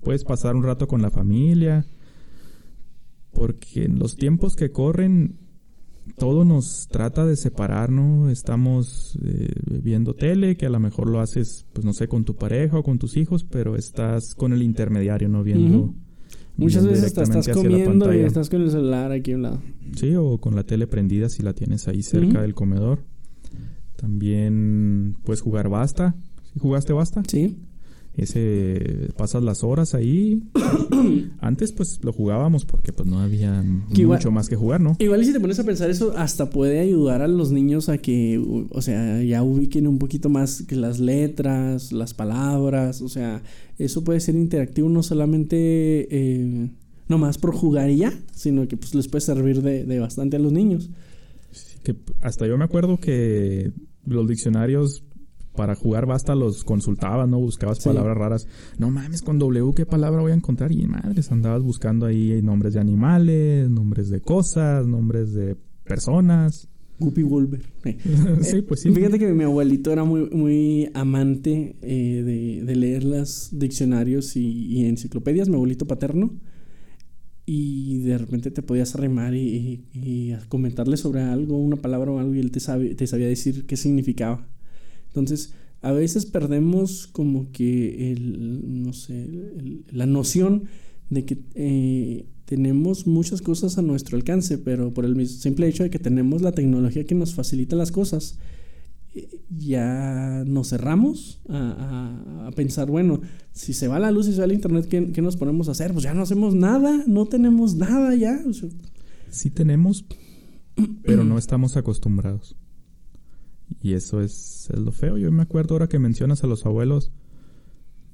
puedes pasar un rato con la familia porque en los tiempos que corren todo nos trata de separar, ¿no? Estamos eh, viendo tele, que a lo mejor lo haces, pues no sé, con tu pareja o con tus hijos, pero estás con el intermediario, ¿no? Viendo. Muchas veces hasta estás comiendo y estás con el celular aquí a un lado. Sí, o con la tele prendida si la tienes ahí cerca del comedor. También puedes jugar basta. ¿Sí ¿Jugaste basta? Sí. Ese pasas las horas ahí. Antes pues lo jugábamos porque pues no había Que igual- mucho más que jugar, ¿no? Igual y si te pones a pensar eso, hasta puede ayudar a los niños a que, o sea, ya ubiquen un poquito más que las letras, las palabras, o sea, eso puede ser interactivo no solamente eh, nomás por jugar y ya, sino que pues les puede servir de, de bastante a los niños. Que hasta yo me acuerdo que los diccionarios para jugar basta los consultabas, ¿no? Buscabas Sí. palabras raras. No mames, con W qué palabra voy a encontrar. Y madres, andabas buscando ahí nombres de animales, nombres de cosas, nombres de personas. Guppy Wolver. Eh. sí, pues sí. Fíjate que mi abuelito era muy, muy amante eh, de, de leer los diccionarios y, y enciclopedias, mi abuelito paterno. Y de repente te podías arrimar y, y- y a comentarle sobre algo, una palabra o algo, y él te, sabe, te sabía decir qué significaba. Entonces, a veces perdemos como que el, no sé, la noción de que eh, tenemos muchas cosas a nuestro alcance, pero por el simple hecho de que tenemos la tecnología que nos facilita las cosas, eh, ya nos cerramos a, a- pensar, bueno, si se va la luz y se va el internet, ¿qué, qué nos ponemos a hacer? Pues ya no hacemos nada, no tenemos nada ya. Sí tenemos, pero no estamos acostumbrados. Y eso es, es lo feo. Yo me acuerdo ahora que mencionas a los abuelos.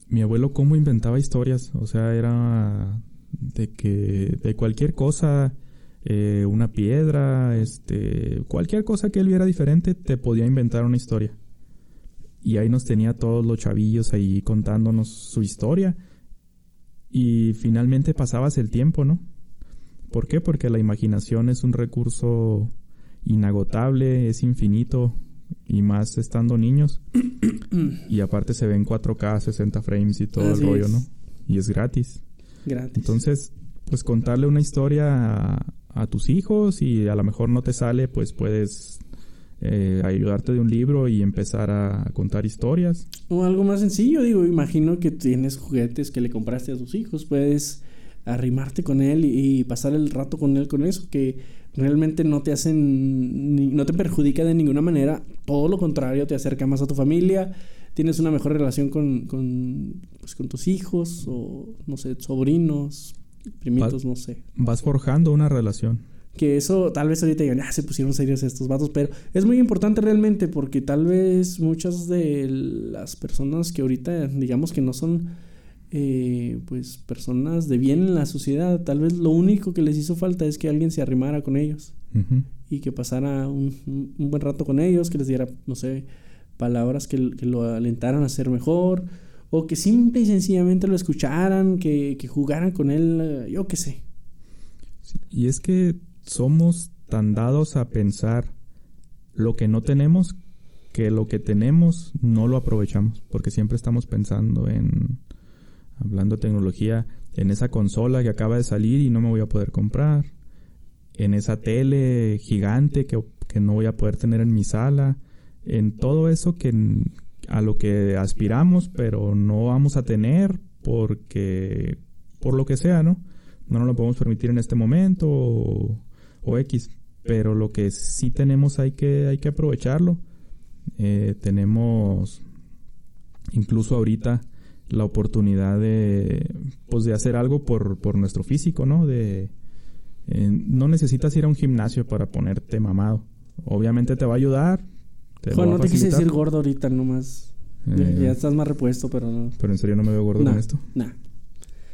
Mi abuelo cómo inventaba historias. O sea, era de que de cualquier cosa, eh, una piedra, este, cualquier cosa que él viera diferente, te podía inventar una historia. Y ahí nos tenía todos los chavillos ahí contándonos su historia. Y finalmente pasabas el tiempo, ¿no? ¿Por qué? Porque la imaginación es un recurso inagotable, es infinito, y más estando niños. y aparte se ven 4K, 60 frames y todo Así el rollo, es. ¿no? Y es gratis. gratis. Entonces, pues contarle una historia a, a tus hijos y a lo mejor no te sale, pues puedes eh, ayudarte de un libro y empezar a contar historias. O algo más sencillo, digo, imagino que tienes juguetes que le compraste a tus hijos, puedes arrimarte con él y, y pasar el rato con él con eso, que realmente no te hacen, ni- no te perjudica de ninguna manera, todo lo contrario, te acerca más a tu familia, tienes una mejor relación con, con, pues, con tus hijos o, no sé, sobrinos, primitos, no sé. Vas forjando una relación. Que eso, tal vez ahorita digan, ah, se pusieron serios estos vatos, pero es muy importante realmente porque tal vez muchas de las personas que ahorita, digamos que no son, eh, pues, personas de bien en la sociedad, tal vez lo único que les hizo falta es que alguien se arrimara con ellos y que pasara un, buen rato con ellos, que les diera, no sé, palabras que, que lo alentaran a ser mejor, o que simple y sencillamente lo escucharan, que, que jugaran con él, eh, yo qué sé. Sí, Y es que somos tan dados a pensar lo que no tenemos que lo que tenemos no lo aprovechamos, porque siempre estamos pensando en, hablando de tecnología, en esa consola que acaba de salir y no me voy a poder comprar, en esa tele gigante que, que no voy a poder tener en mi sala, en todo eso que a lo que aspiramos, pero no vamos a tener porque por lo que sea, ¿no? No nos lo podemos permitir en este momento o, o X, pero lo que sí tenemos hay que hay que aprovecharlo. Eh, tenemos incluso ahorita la oportunidad de pues de hacer algo por, por nuestro físico, ¿no? De eh, no necesitas ir a un gimnasio para ponerte mamado. Obviamente te va a ayudar. te Juan, no te quise decir gordo ahorita nomás. Eh, ya estás más repuesto, pero no. Pero en serio no me veo gordo Nah, con esto. nah.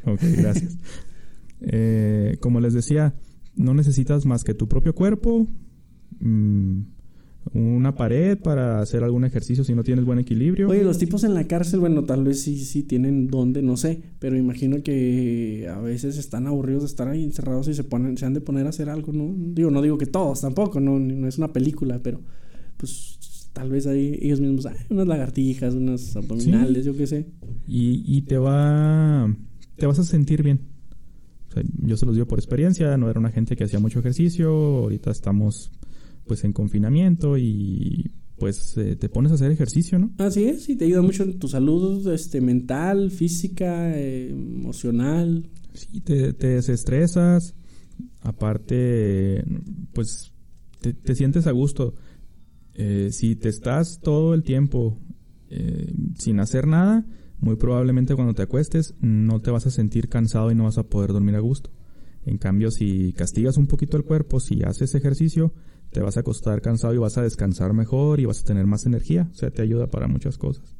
Ok, gracias. Eh, como les decía, no necesitas más que tu propio cuerpo, mm, una pared para hacer algún ejercicio si no tienes buen equilibrio. Oye, los tipos en la cárcel, bueno, tal vez sí, sí tienen dónde, no sé, pero imagino que a veces están aburridos de estar ahí encerrados y se ponen, se han de poner a hacer algo, ¿no? Digo, no digo que todos tampoco, no, no es una película, pero pues tal vez ahí ellos mismos, "Ay, unas lagartijas, unas abdominales, yo qué sé. y, y te va te vas a sentir bien. O sea, yo se los digo por experiencia, no era una gente que hacía mucho ejercicio, ahorita estamos pues en confinamiento y pues eh, te pones a hacer ejercicio, ¿no? Así es, y te ayuda mucho en tu salud este, mental, física, eh, emocional. Sí, te, te desestresas. Aparte, pues te, te sientes a gusto. Eh, si te estás todo el tiempo eh, sin hacer nada, muy probablemente cuando te acuestes no te vas a sentir cansado y no vas a poder dormir a gusto. En cambio, si castigas un poquito el cuerpo, si haces ejercicio, te vas a acostar cansado y vas a descansar mejor y vas a tener más energía. O sea, te ayuda para muchas cosas.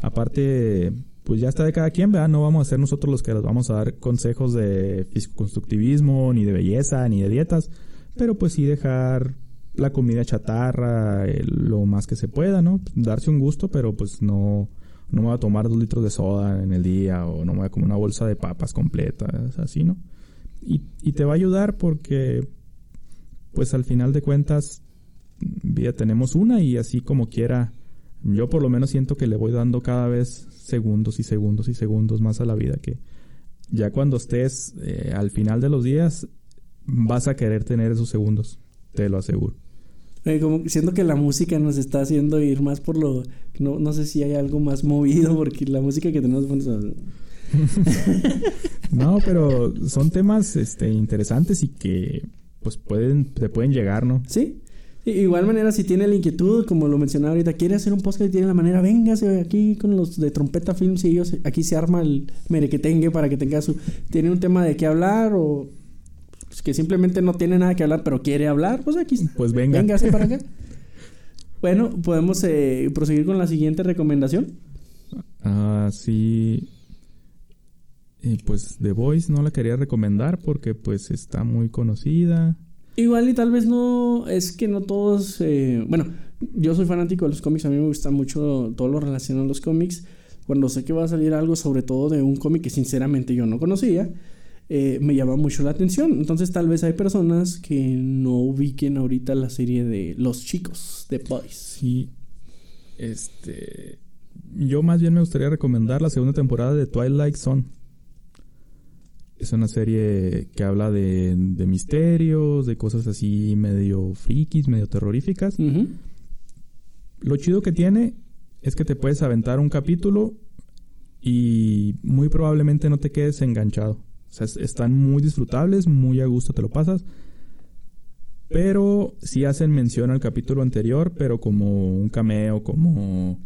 Aparte, pues ya está de cada quien, ¿verdad? No vamos a ser nosotros los que les vamos a dar consejos de constructivismo, ni de belleza, ni de dietas, pero pues sí dejar la comida chatarra lo más que se pueda, ¿no? Darse un gusto, pero pues no, no me voy a tomar dos litros de soda en el día o no me voy a comer una bolsa de papas completas, así, ¿no? Y, y te va a ayudar porque, pues al final de cuentas, vida tenemos una y así como quiera, yo por lo menos siento que le voy dando cada vez segundos y segundos y segundos más a la vida que ya cuando estés eh, al final de los días vas a querer tener esos segundos, te lo aseguro. Eh, como siento que la música nos está haciendo ir más por lo... No, no sé si hay algo más movido porque la música que tenemos... no, pero son temas este, interesantes y que pues pueden, te pueden llegar, ¿no? Sí. igual manera, si tiene la inquietud, como lo mencionaba ahorita, quiere hacer un podcast y tiene la manera, véngase aquí con los de Trompeta Films y ellos, aquí se arma el merequetengue para que tenga su... Tiene un tema de qué hablar o que simplemente no tiene nada que hablar, pero quiere hablar, pues aquí. Pues venga. Véngase para acá. bueno, podemos eh, proseguir con la siguiente recomendación. Ah, sí. Eh, pues The Voice no la quería recomendar porque pues está muy conocida. Igual y tal vez no, es que no todos, eh, bueno, yo soy fanático de los cómics, a mí me gusta mucho todo lo relacionado a los cómics. Cuando sé que va a salir algo sobre todo de un cómic que sinceramente yo no conocía, eh, me llama mucho la atención. Entonces tal vez hay personas que no ubiquen ahorita la serie de Los Chicos, de Boys. Sí. Este... Yo más bien me gustaría recomendar la segunda temporada de Twilight Zone. Es una serie que habla de, de misterios, de cosas así medio frikis, medio terroríficas. Lo chido que tiene es que te puedes aventar un capítulo y muy probablemente no te quedes enganchado. O sea, están muy disfrutables, muy a gusto te lo pasas. Pero sí hacen mención al capítulo anterior, pero como un cameo, como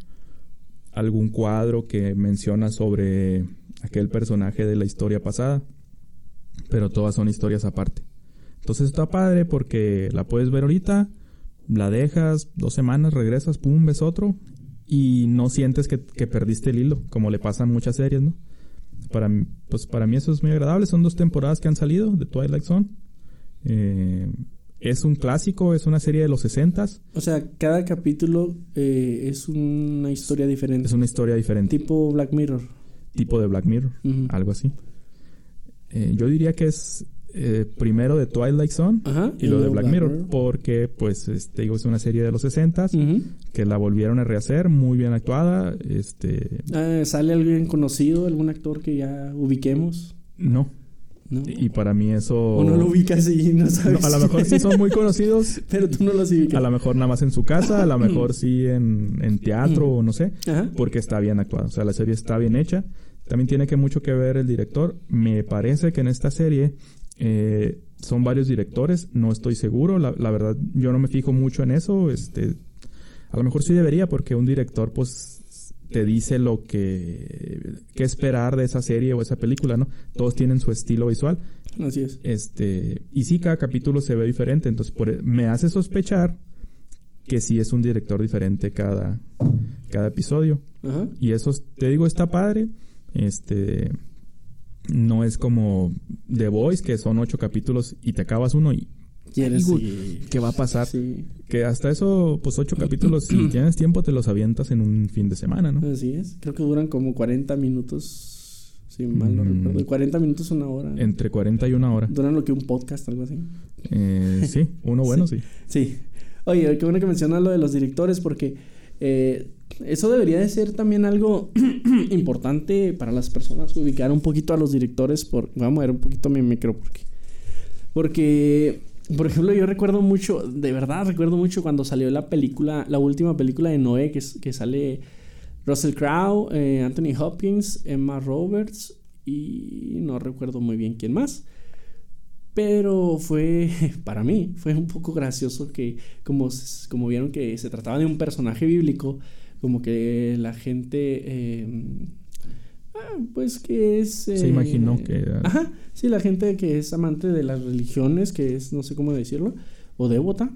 algún cuadro que menciona sobre aquel personaje de la historia pasada. Pero todas son historias aparte. Entonces está padre porque la puedes ver ahorita, la dejas dos semanas, regresas, pum, ves otro y no sientes que, que perdiste el hilo, como le pasa en muchas series, ¿no? para, pues para mí eso es muy agradable. Son dos temporadas que han salido de Twilight Zone. Eh, es un clásico, es una serie de los 60 O sea, cada capítulo eh, es una historia diferente. Es una historia diferente. Tipo Black Mirror. Tipo de Black Mirror, algo así. Eh, yo diría que es eh, primero de Twilight Zone y, lo de Black, Mirror, porque pues este digo es una serie de los 60 que la volvieron a rehacer muy bien actuada este ah, sale alguien conocido algún actor que ya ubiquemos no Y para mí eso. O no lo ubicas y no sabes. a lo mejor sí son muy conocidos. pero tú no los ubicas. A lo mejor nada más en su casa, a lo mejor sí en, en teatro o no sé. Porque está bien actuada. O sea, la serie está bien hecha. También tiene que mucho que ver el director. Me parece que en esta serie eh, son varios directores, no estoy seguro, la, verdad yo no me fijo mucho en eso, este, a lo mejor sí debería porque un director pues te dice lo que, que esperar de esa serie o esa película, ¿no? Todos tienen su estilo visual. Así es. Este, y sí, cada capítulo se ve diferente, entonces por, me hace sospechar que sí es un director diferente cada, cada episodio. Y eso, te digo, está padre. Este, no es como The Voice, que son ocho capítulos y te acabas uno y... ¿Quieres? ¿Qué va a pasar? Que hasta eso, pues ocho capítulos, si tienes tiempo, te los avientas en un fin de semana, ¿no? Así es. Creo que duran como 40 minutos, si mal no mm. recuerdo. 40 minutos, una hora. Entre 40 y una hora. Duran lo que un podcast, algo así. Eh, sí, uno bueno, sí. sí. Oye, qué bueno que mencionas lo de los directores, porque eh, eso debería de ser también algo importante para las personas, ubicar un poquito a los directores. Por, voy a mover un poquito mi micro porque... Porque por ejemplo, yo recuerdo mucho, de verdad recuerdo mucho cuando salió la película, la última película de Noé, que, que sale Russell Crowe, eh, Anthony Hopkins, Emma Roberts y no recuerdo muy bien quién más. Pero fue, para mí, fue un poco gracioso que, como, como vieron que se trataba de un personaje bíblico, como que la gente, em, ah, pues que es... se imaginó eh, que... Ajá, sí, la gente que es amante de las religiones, que es, no sé cómo decirlo, o devota,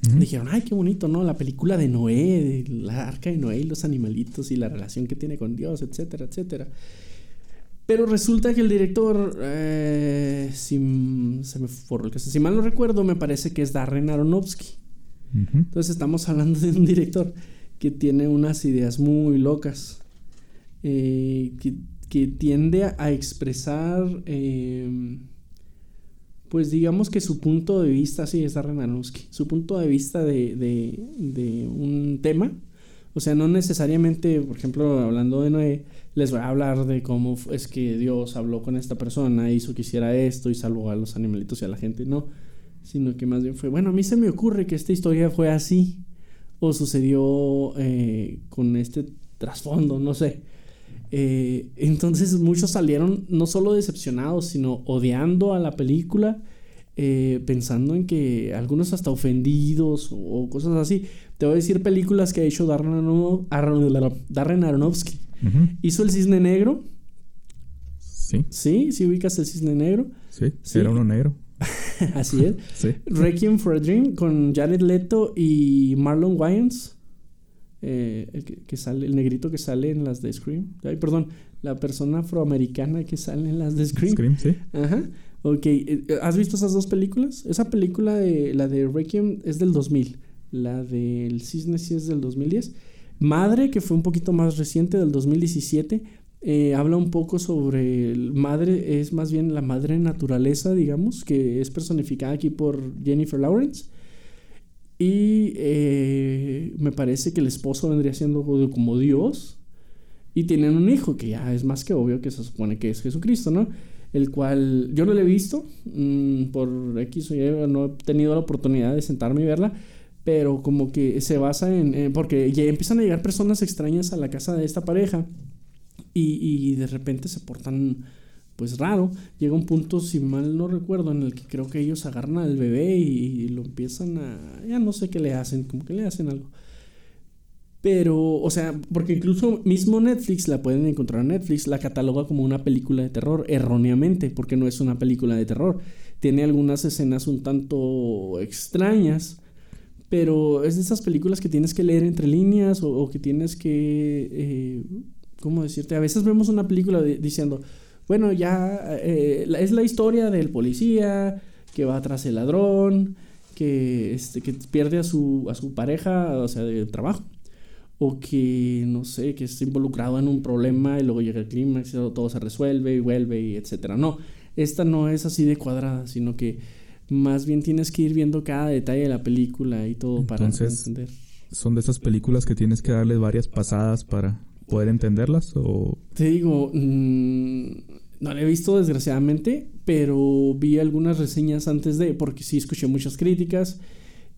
Dijeron, ay, qué bonito, ¿no? La película de Noé, de la arca de Noé y los animalitos y la relación que tiene con Dios, etcétera, etcétera. Pero resulta que el director, eh, si, se me forró el si mal no recuerdo, me parece que es Darren Aronofsky. Entonces estamos hablando de un director que tiene unas ideas muy locas, eh, que, tiende a, expresar, eh, pues digamos que su punto de vista, sí, es Darren Aronofsky, su punto de vista de, de, un tema, o sea, no necesariamente, por ejemplo, hablando de Noé, les voy a hablar de cómo es que Dios habló con esta persona, hizo que hiciera esto y salvó a los animalitos y a la gente, no, sino que más bien fue, bueno, a mí se me ocurre que esta historia fue así o sucedió eh, con este trasfondo, no sé. Eh, entonces muchos salieron no solo decepcionados, sino odiando a la película, eh, pensando en que algunos hasta ofendidos o, cosas así. Te voy a decir películas que ha hecho Darren, Aronofsky. Hizo El Cisne Negro. Sí. Sí, sí ubicas El Cisne Negro. Sí, sí. era uno negro. Así es. sí. Requiem for a Dream con Jared Leto y Marlon Wayans. Eh, el que, sale, el negrito que sale en las de Scream. Ay, perdón, la persona afroamericana que sale en las de Scream. Scream, sí. Ajá. Ok, eh, ¿has visto esas dos películas? Esa película de la de Requiem es del 2000. La del Cisne sí es del 2010. Madre, que fue un poquito más reciente, del 2017, eh, habla un poco sobre madre, es más bien la madre naturaleza, digamos, que es personificada aquí por Jennifer Lawrence. Y eh, me parece que el esposo vendría siendo como Dios. Y tienen un hijo, que ya es más que obvio que se supone que es Jesucristo, ¿no? El cual yo no lo he visto, mm, por X o Y, no he tenido la oportunidad de sentarme y verla, pero como que se basa en, porque ya empiezan a llegar personas extrañas a la casa de esta pareja y, y de repente se portan pues raro. Llega un punto, si mal no recuerdo, en el que creo que ellos agarran al bebé y, lo empiezan a... Ya no sé qué le hacen, como que le hacen algo. Pero, o sea, porque incluso mismo Netflix, la pueden encontrar en Netflix, la cataloga como una película de terror, erróneamente, porque no es una película de terror. Tiene algunas escenas un tanto extrañas, pero es de esas películas que tienes que leer entre líneas o, que tienes que... Eh, ¿Cómo decirte? A veces vemos una película diciendo bueno, ya eh, es la historia del policía que va tras el ladrón, que, este, que pierde a su, a su pareja, o sea, de trabajo. O que, no sé, que está involucrado en un problema y luego llega el clímax y todo se resuelve y vuelve y etcétera. No, esta no es así de cuadrada, sino que más bien tienes que ir viendo cada detalle de la película y todo para entender. Son de esas películas que tienes que darle varias pasadas para poder entenderlas o... Te digo, mm, no la he visto desgraciadamente, pero vi algunas reseñas antes de, porque sí escuché muchas críticas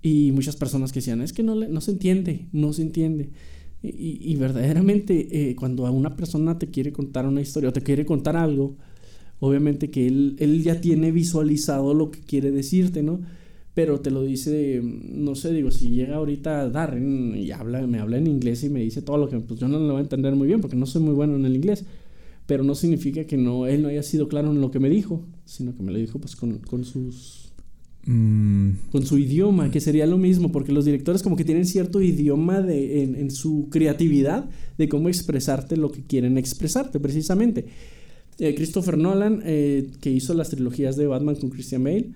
y muchas personas que decían, es que no, no se entiende, no se entiende. Y, verdaderamente eh, cuando a una persona te quiere contar una historia o te quiere contar algo, obviamente que él, él ya tiene visualizado lo que quiere decirte, ¿no? pero te lo dice, no sé, digo, si llega ahorita Darren y habla, me habla en inglés y me dice todo lo que, pues yo no lo voy a entender muy bien porque no soy muy bueno en el inglés, pero no significa que no, él no haya sido claro en lo que me dijo, sino que me lo dijo pues con, con sus... Mm. Con su idioma, que sería lo mismo, porque los directores como que tienen cierto idioma de, en, su creatividad de cómo expresarte lo que quieren expresarte, precisamente. Eh, Christopher Nolan, eh, que hizo las trilogías de Batman con Christian Bale,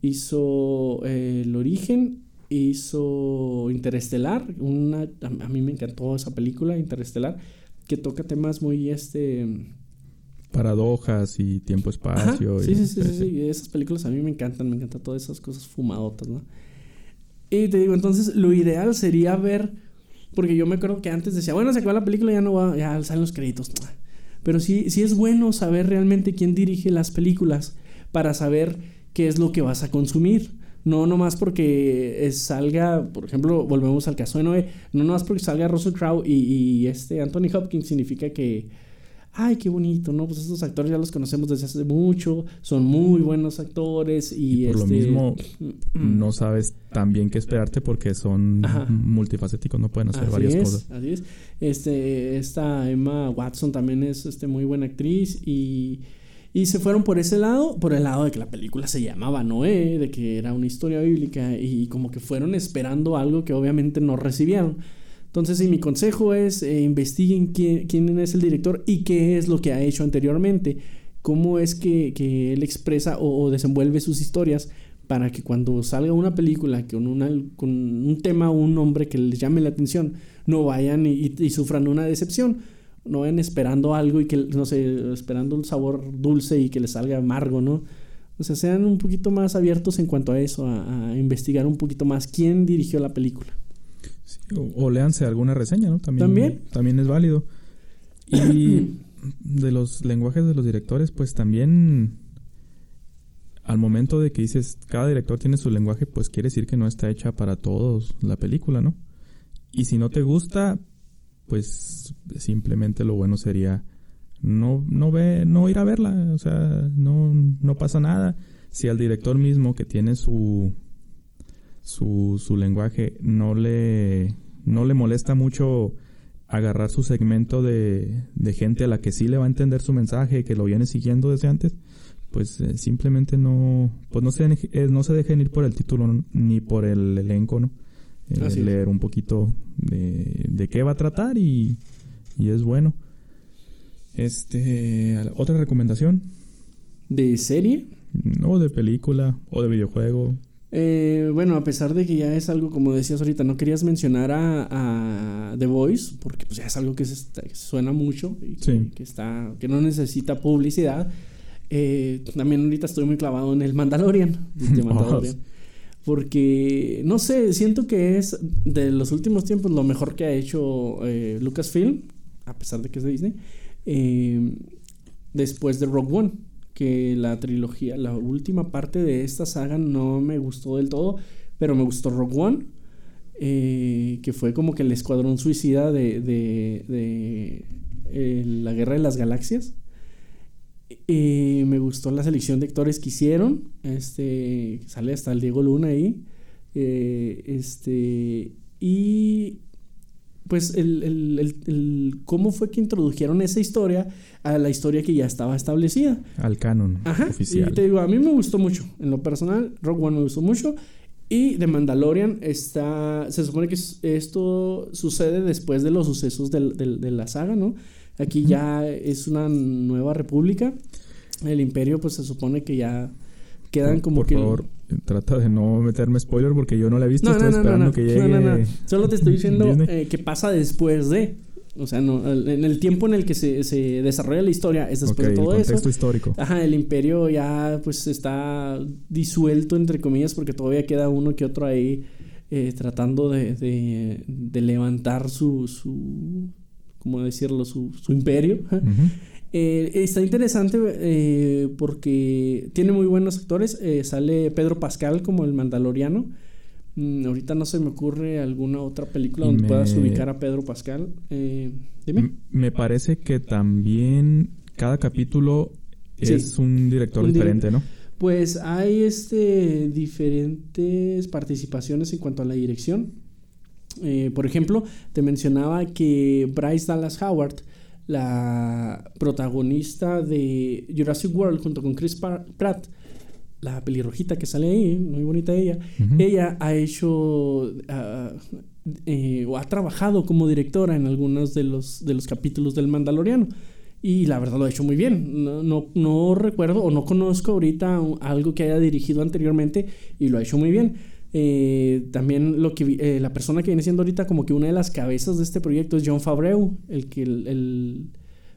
hizo eh, El Origen, hizo Interestelar, una, a, mí me encantó esa película, Interestelar, que toca temas muy este paradojas y tiempo espacio sí, sí, sí, sí, esas películas a mí me encantan, me encantan todas esas cosas fumadotas, ¿no? Y te digo, entonces lo ideal sería ver porque yo me acuerdo que antes decía, bueno, se acaba la película, ya no va, ya salen los créditos. Pero sí, sí es bueno saber realmente quién dirige las películas para saber qué es lo que vas a consumir. No nomás porque salga, por ejemplo, volvemos al caso de Noé, no nomás porque salga Russell Crowe y, y este Anthony Hopkins significa que ay, qué bonito, ¿no? Pues estos actores ya los conocemos desde hace mucho, son muy buenos actores y, por lo este, mismo mm. no sabes tan bien qué esperarte porque son multifacéticos, no pueden hacer así varias es, cosas. Así es. Este, esta Emma Watson también es este, muy buena actriz y, y se fueron por ese lado, por el lado de que la película se llamaba Noé, de que era una historia bíblica y como que fueron esperando algo que obviamente no recibieron. Entonces, sí, mi consejo es eh, investiguen quién, es el director y qué es lo que ha hecho anteriormente, cómo es que, él expresa o, desenvuelve sus historias para que cuando salga una película con, una, con un tema o un nombre que les llame la atención, no vayan y, sufran una decepción, no vayan esperando algo y que, no sé, esperando un sabor dulce y que les salga amargo, ¿no? O sea, sean un poquito más abiertos en cuanto a eso, a investigar un poquito más quién dirigió la película. O, léanse alguna reseña, ¿no? También, también. es válido. Y de los lenguajes de los directores, pues también al momento de que dices cada director tiene su lenguaje, pues quiere decir que no está hecha para todos la película, ¿no? Y si no te gusta, pues simplemente lo bueno sería no, no ve, no ir a verla, o sea, no, no pasa nada. Si al director mismo que tiene su su, su lenguaje no le, no le molesta mucho agarrar su segmento de, de, gente a la que sí le va a entender su mensaje, que lo viene siguiendo desde antes, pues eh, simplemente no, pues no se, eh, no se dejen ir por el título ni por el elenco, ¿no? Eh, leer un poquito de, de, qué va a tratar y, y es bueno. Este, otra recomendación. ¿De serie? No, de película o de videojuego. Eh, bueno, a pesar de que ya es algo, como decías ahorita, no querías mencionar a, The Voice, porque pues ya es algo que, se suena mucho y que, está, que no necesita publicidad. Eh, también ahorita estoy muy clavado en el Mandalorian. Porque, no sé, siento que es de los últimos tiempos lo mejor que ha hecho eh, Lucasfilm, a pesar de que es de Disney, después de Rogue One que la trilogía, la última parte de esta saga no me gustó del todo, pero me gustó Rogue One, eh, que fue como que el escuadrón suicida de, de, eh, la guerra de las galaxias. Eh, me gustó la selección de actores que hicieron, este, sale hasta el Diego Luna ahí, este, y pues el, el, el, cómo fue que introdujeron esa historia a la historia que ya estaba establecida. Al canon oficial. Y te digo, a mí me gustó mucho. En lo personal, Rock One me gustó mucho. Y The Mandalorian está. Se supone que esto sucede después de los sucesos de, de, la saga, ¿no? Aquí ya es una nueva república. El imperio, pues se supone que ya quedan como por Favor Trata de no meterme spoiler porque yo no la he visto. estoy esperando que llegue. No, no, no. Solo te estoy diciendo eh, que pasa después de. O sea, no, en el tiempo en el que se, se desarrolla la historia es después de todo el contexto histórico. Ajá, el imperio ya pues está disuelto entre comillas porque todavía queda uno que otro ahí eh, tratando de, de, de, levantar su, su ¿cómo decirlo? Su, su imperio. Eh, está interesante eh, porque tiene muy buenos actores. Eh, sale Pedro Pascal como el Mandaloriano. Mm, ahorita no se me ocurre alguna otra película donde puedas ubicar a Pedro Pascal. dime. Me parece que también cada capítulo es un director diferente, ¿no? Pues hay este diferentes participaciones en cuanto a la dirección. por ejemplo, te mencionaba que Bryce Dallas Howard la protagonista de Jurassic World junto con Chris Pratt, la pelirrojita que sale ahí, muy bonita ella, ella ha hecho eh, o ha trabajado como directora en algunos de los, de los capítulos del Mandaloriano. Y la verdad lo ha hecho muy bien. No, no, recuerdo o no conozco ahorita algo que haya dirigido anteriormente y lo ha hecho muy bien. Eh, también lo que eh, la persona que viene siendo ahorita como que una de las cabezas de este proyecto es John Favreau, el que el,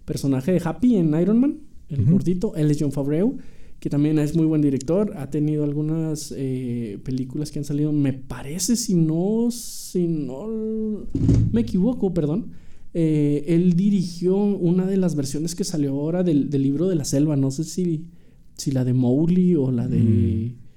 personaje de Happy en Iron Man, el gordito, él es John Favreau, que también es muy buen director, ha tenido algunas eh, películas que han salido, me parece si no, si no me equivoco, perdón. él dirigió una de las versiones que salió ahora del, libro de la selva, no sé si, si la de Mowgli o la de... Mm.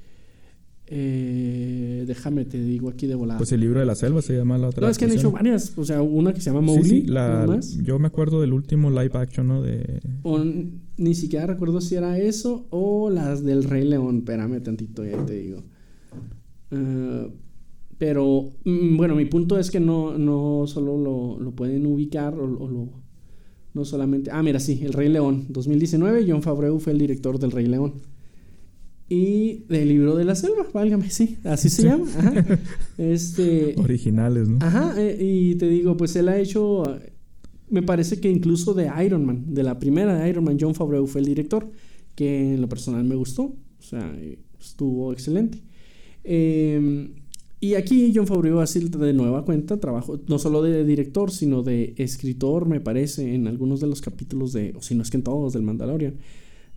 Eh, déjame, te digo aquí de volada. Pues el libro de la selva se llama la otra. no, es que han hecho varias. O sea, una que se llama Mowgli. sí, la- más. yo me acuerdo del último live action, ¿no? De... O ni siquiera recuerdo si era eso o las del Rey León. Espérame tantito, ya te digo. Eh, pero, mm, bueno, mi punto es que no, no solo lo, lo pueden ubicar o, o lo... No solamente... Ah, mira, sí, El Rey León. 2019, John Favreau fue el director del Rey León. Y del libro de la selva, válgame, sí, así se Sí. llama. Ajá. Este, Originales, ¿no? Ajá, eh, y te digo, pues él ha hecho, me parece que incluso de Iron Man, de la primera de Iron Man, John Favreau fue el director, que en lo personal me gustó, o sea, estuvo excelente. Eh, y aquí John Favreau hace de nueva cuenta trabajo, no solo de director, sino de escritor, me parece, en algunos de los capítulos de, o si no es que en todos, del Mandalorian.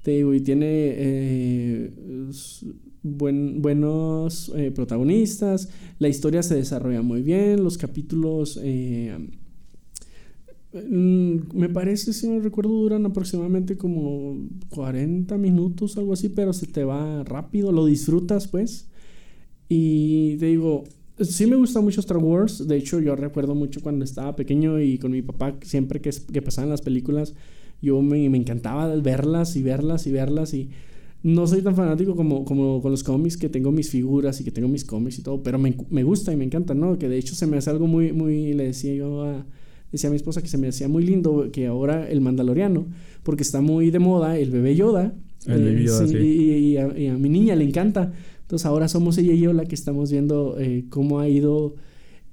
Te digo, y tiene eh, buen- buenos eh, protagonistas, la historia se desarrolla muy bien, los capítulos, eh, mm, me parece, si no recuerdo, duran aproximadamente como 40 minutos, algo así, pero se te va rápido, lo disfrutas pues. Y te digo, sí me gusta mucho Star Wars, de hecho yo recuerdo mucho cuando estaba pequeño y con mi papá, siempre que pasaban las películas, yo me, me encantaba verlas y verlas y verlas y no soy tan fanático como, como con los cómics, que tengo mis figuras y que tengo mis cómics y todo, pero me, me gusta y me encanta, ¿no? Que de hecho se me hace algo muy, muy, le decía yo a, decía a mi esposa que se me hacía muy lindo que ahora el Mandaloriano, porque está muy de moda el bebé Yoda. El Baby Yoda, sí. Y, y- y a, y a mi niña le encanta. Entonces ahora somos ella y yo la que estamos viendo eh, cómo ha ido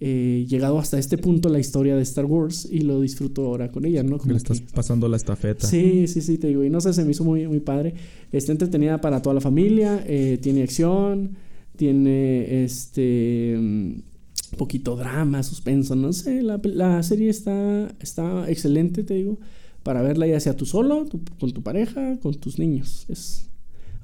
eh, llegado hasta este punto la historia de Star Wars y lo disfruto ahora con ella, ¿no? Como le estás que- pasando la estafeta. Sí, sí, sí, te digo. Y no sé, se me hizo muy, muy padre. Está entretenida para toda la familia. eh, tiene acción. Tiene este. mm, poquito drama, suspenso. No sé. La, la serie está, está excelente, te digo. Para verla ya sea tú solo, tú- con tu pareja, con tus niños. Es,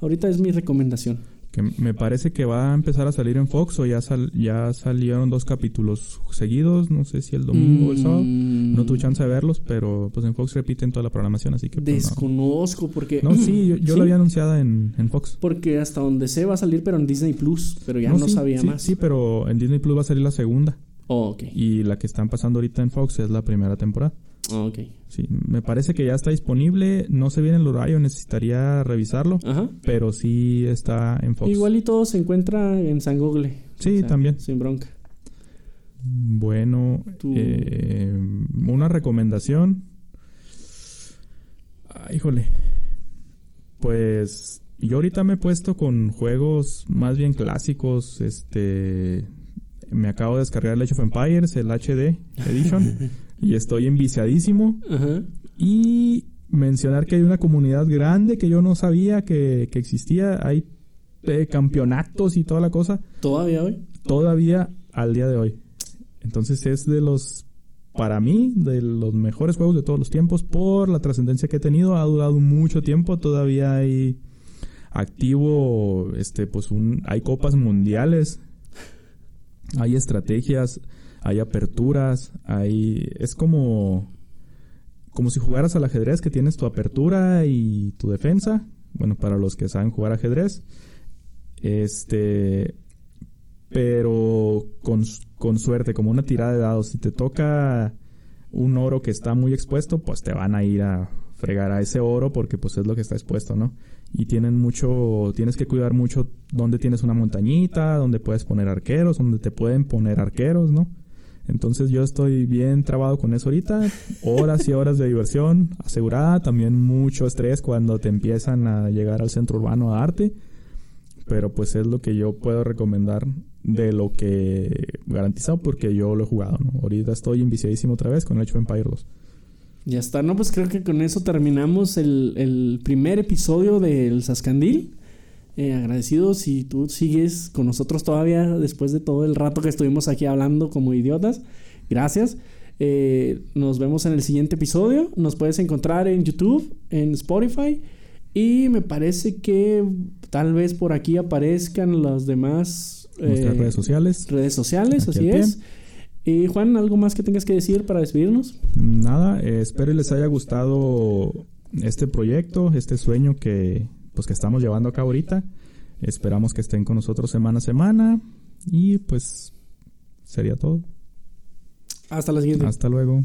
ahorita es mi recomendación. Que me parece que va a empezar a salir en Fox o ya, sal- ya salieron dos capítulos seguidos. No sé si el domingo o el sábado. Mm, No tuve chance de verlos, pero pues en Fox repiten toda la programación, así que pues, no. Desconozco porque. No, sí, yo, yo ¿Sí? la había anunciada en, en Fox. Porque hasta donde sé va a salir, pero en Disney Plus. Pero ya no, sí, sabía sí, más. Sí, pero en Disney Plus va a salir la segunda. Oh, ok. Y la que están pasando ahorita en Fox es la primera temporada. Oh, ok. Sí, me parece que ya está disponible. No se viene el horario, necesitaría revisarlo. Ajá. Pero sí está en Fox. Igual y todo se encuentra en San Google. Sí, también. Sin bronca. Bueno, eh, una recomendación. Ay, híjole. Pues yo ahorita me he puesto con juegos más bien clásicos. Este. Me acabo de descargar el Age of Empires, el HD Edition. y estoy enviciadísimo. Ajá. Y mencionar que hay una comunidad grande que yo no sabía que, que existía. Hay eh, campeonatos y toda la cosa. ¿Todavía hoy? Todavía al día de hoy. Entonces es de los, para mí, de los mejores juegos de todos los tiempos por la trascendencia que ha tenido. Ha durado mucho tiempo. Todavía hay activo, este, pues un, hay copas mundiales. Hay estrategias, hay aperturas, hay, es como, como si jugaras al ajedrez que tienes tu apertura y tu defensa. Bueno, para los que saben jugar ajedrez. Este, pero con, con suerte, como una tirada de dados. Si te toca un oro que está muy expuesto, pues te van a ir a fregar a ese oro porque pues es lo que está expuesto, ¿no? Y tienen mucho, tienes que cuidar mucho dónde tienes una montañita, dónde puedes poner arqueros, dónde te pueden poner arqueros, ¿no? Entonces yo estoy bien trabado con eso ahorita. Horas y horas de diversión asegurada. También mucho estrés cuando te empiezan a llegar al centro urbano a darte. Pero pues es lo que yo puedo recomendar de lo que garantizado porque yo lo he jugado, ¿no? Ahorita estoy enviciadísimo otra vez con el of Empire 2. Ya está, no, pues creo que con eso terminamos el, el primer episodio del Sascandil. Eh, agradecido si tú sigues con nosotros todavía después de todo el rato que estuvimos aquí hablando como idiotas. Gracias. Eh, nos vemos en el siguiente episodio. Nos puedes encontrar en YouTube, en Spotify. Y me parece que tal vez por aquí aparezcan las demás Nuestras eh, redes sociales. redes sociales, Aquí así pie. es. Y Juan, ¿algo más que tengas que decir para despedirnos? Nada, eh, espero les haya gustado este proyecto, este sueño que pues que estamos llevando a cabo ahorita. Esperamos que estén con nosotros semana a semana. Y pues sería todo. Hasta la siguiente. Hasta luego.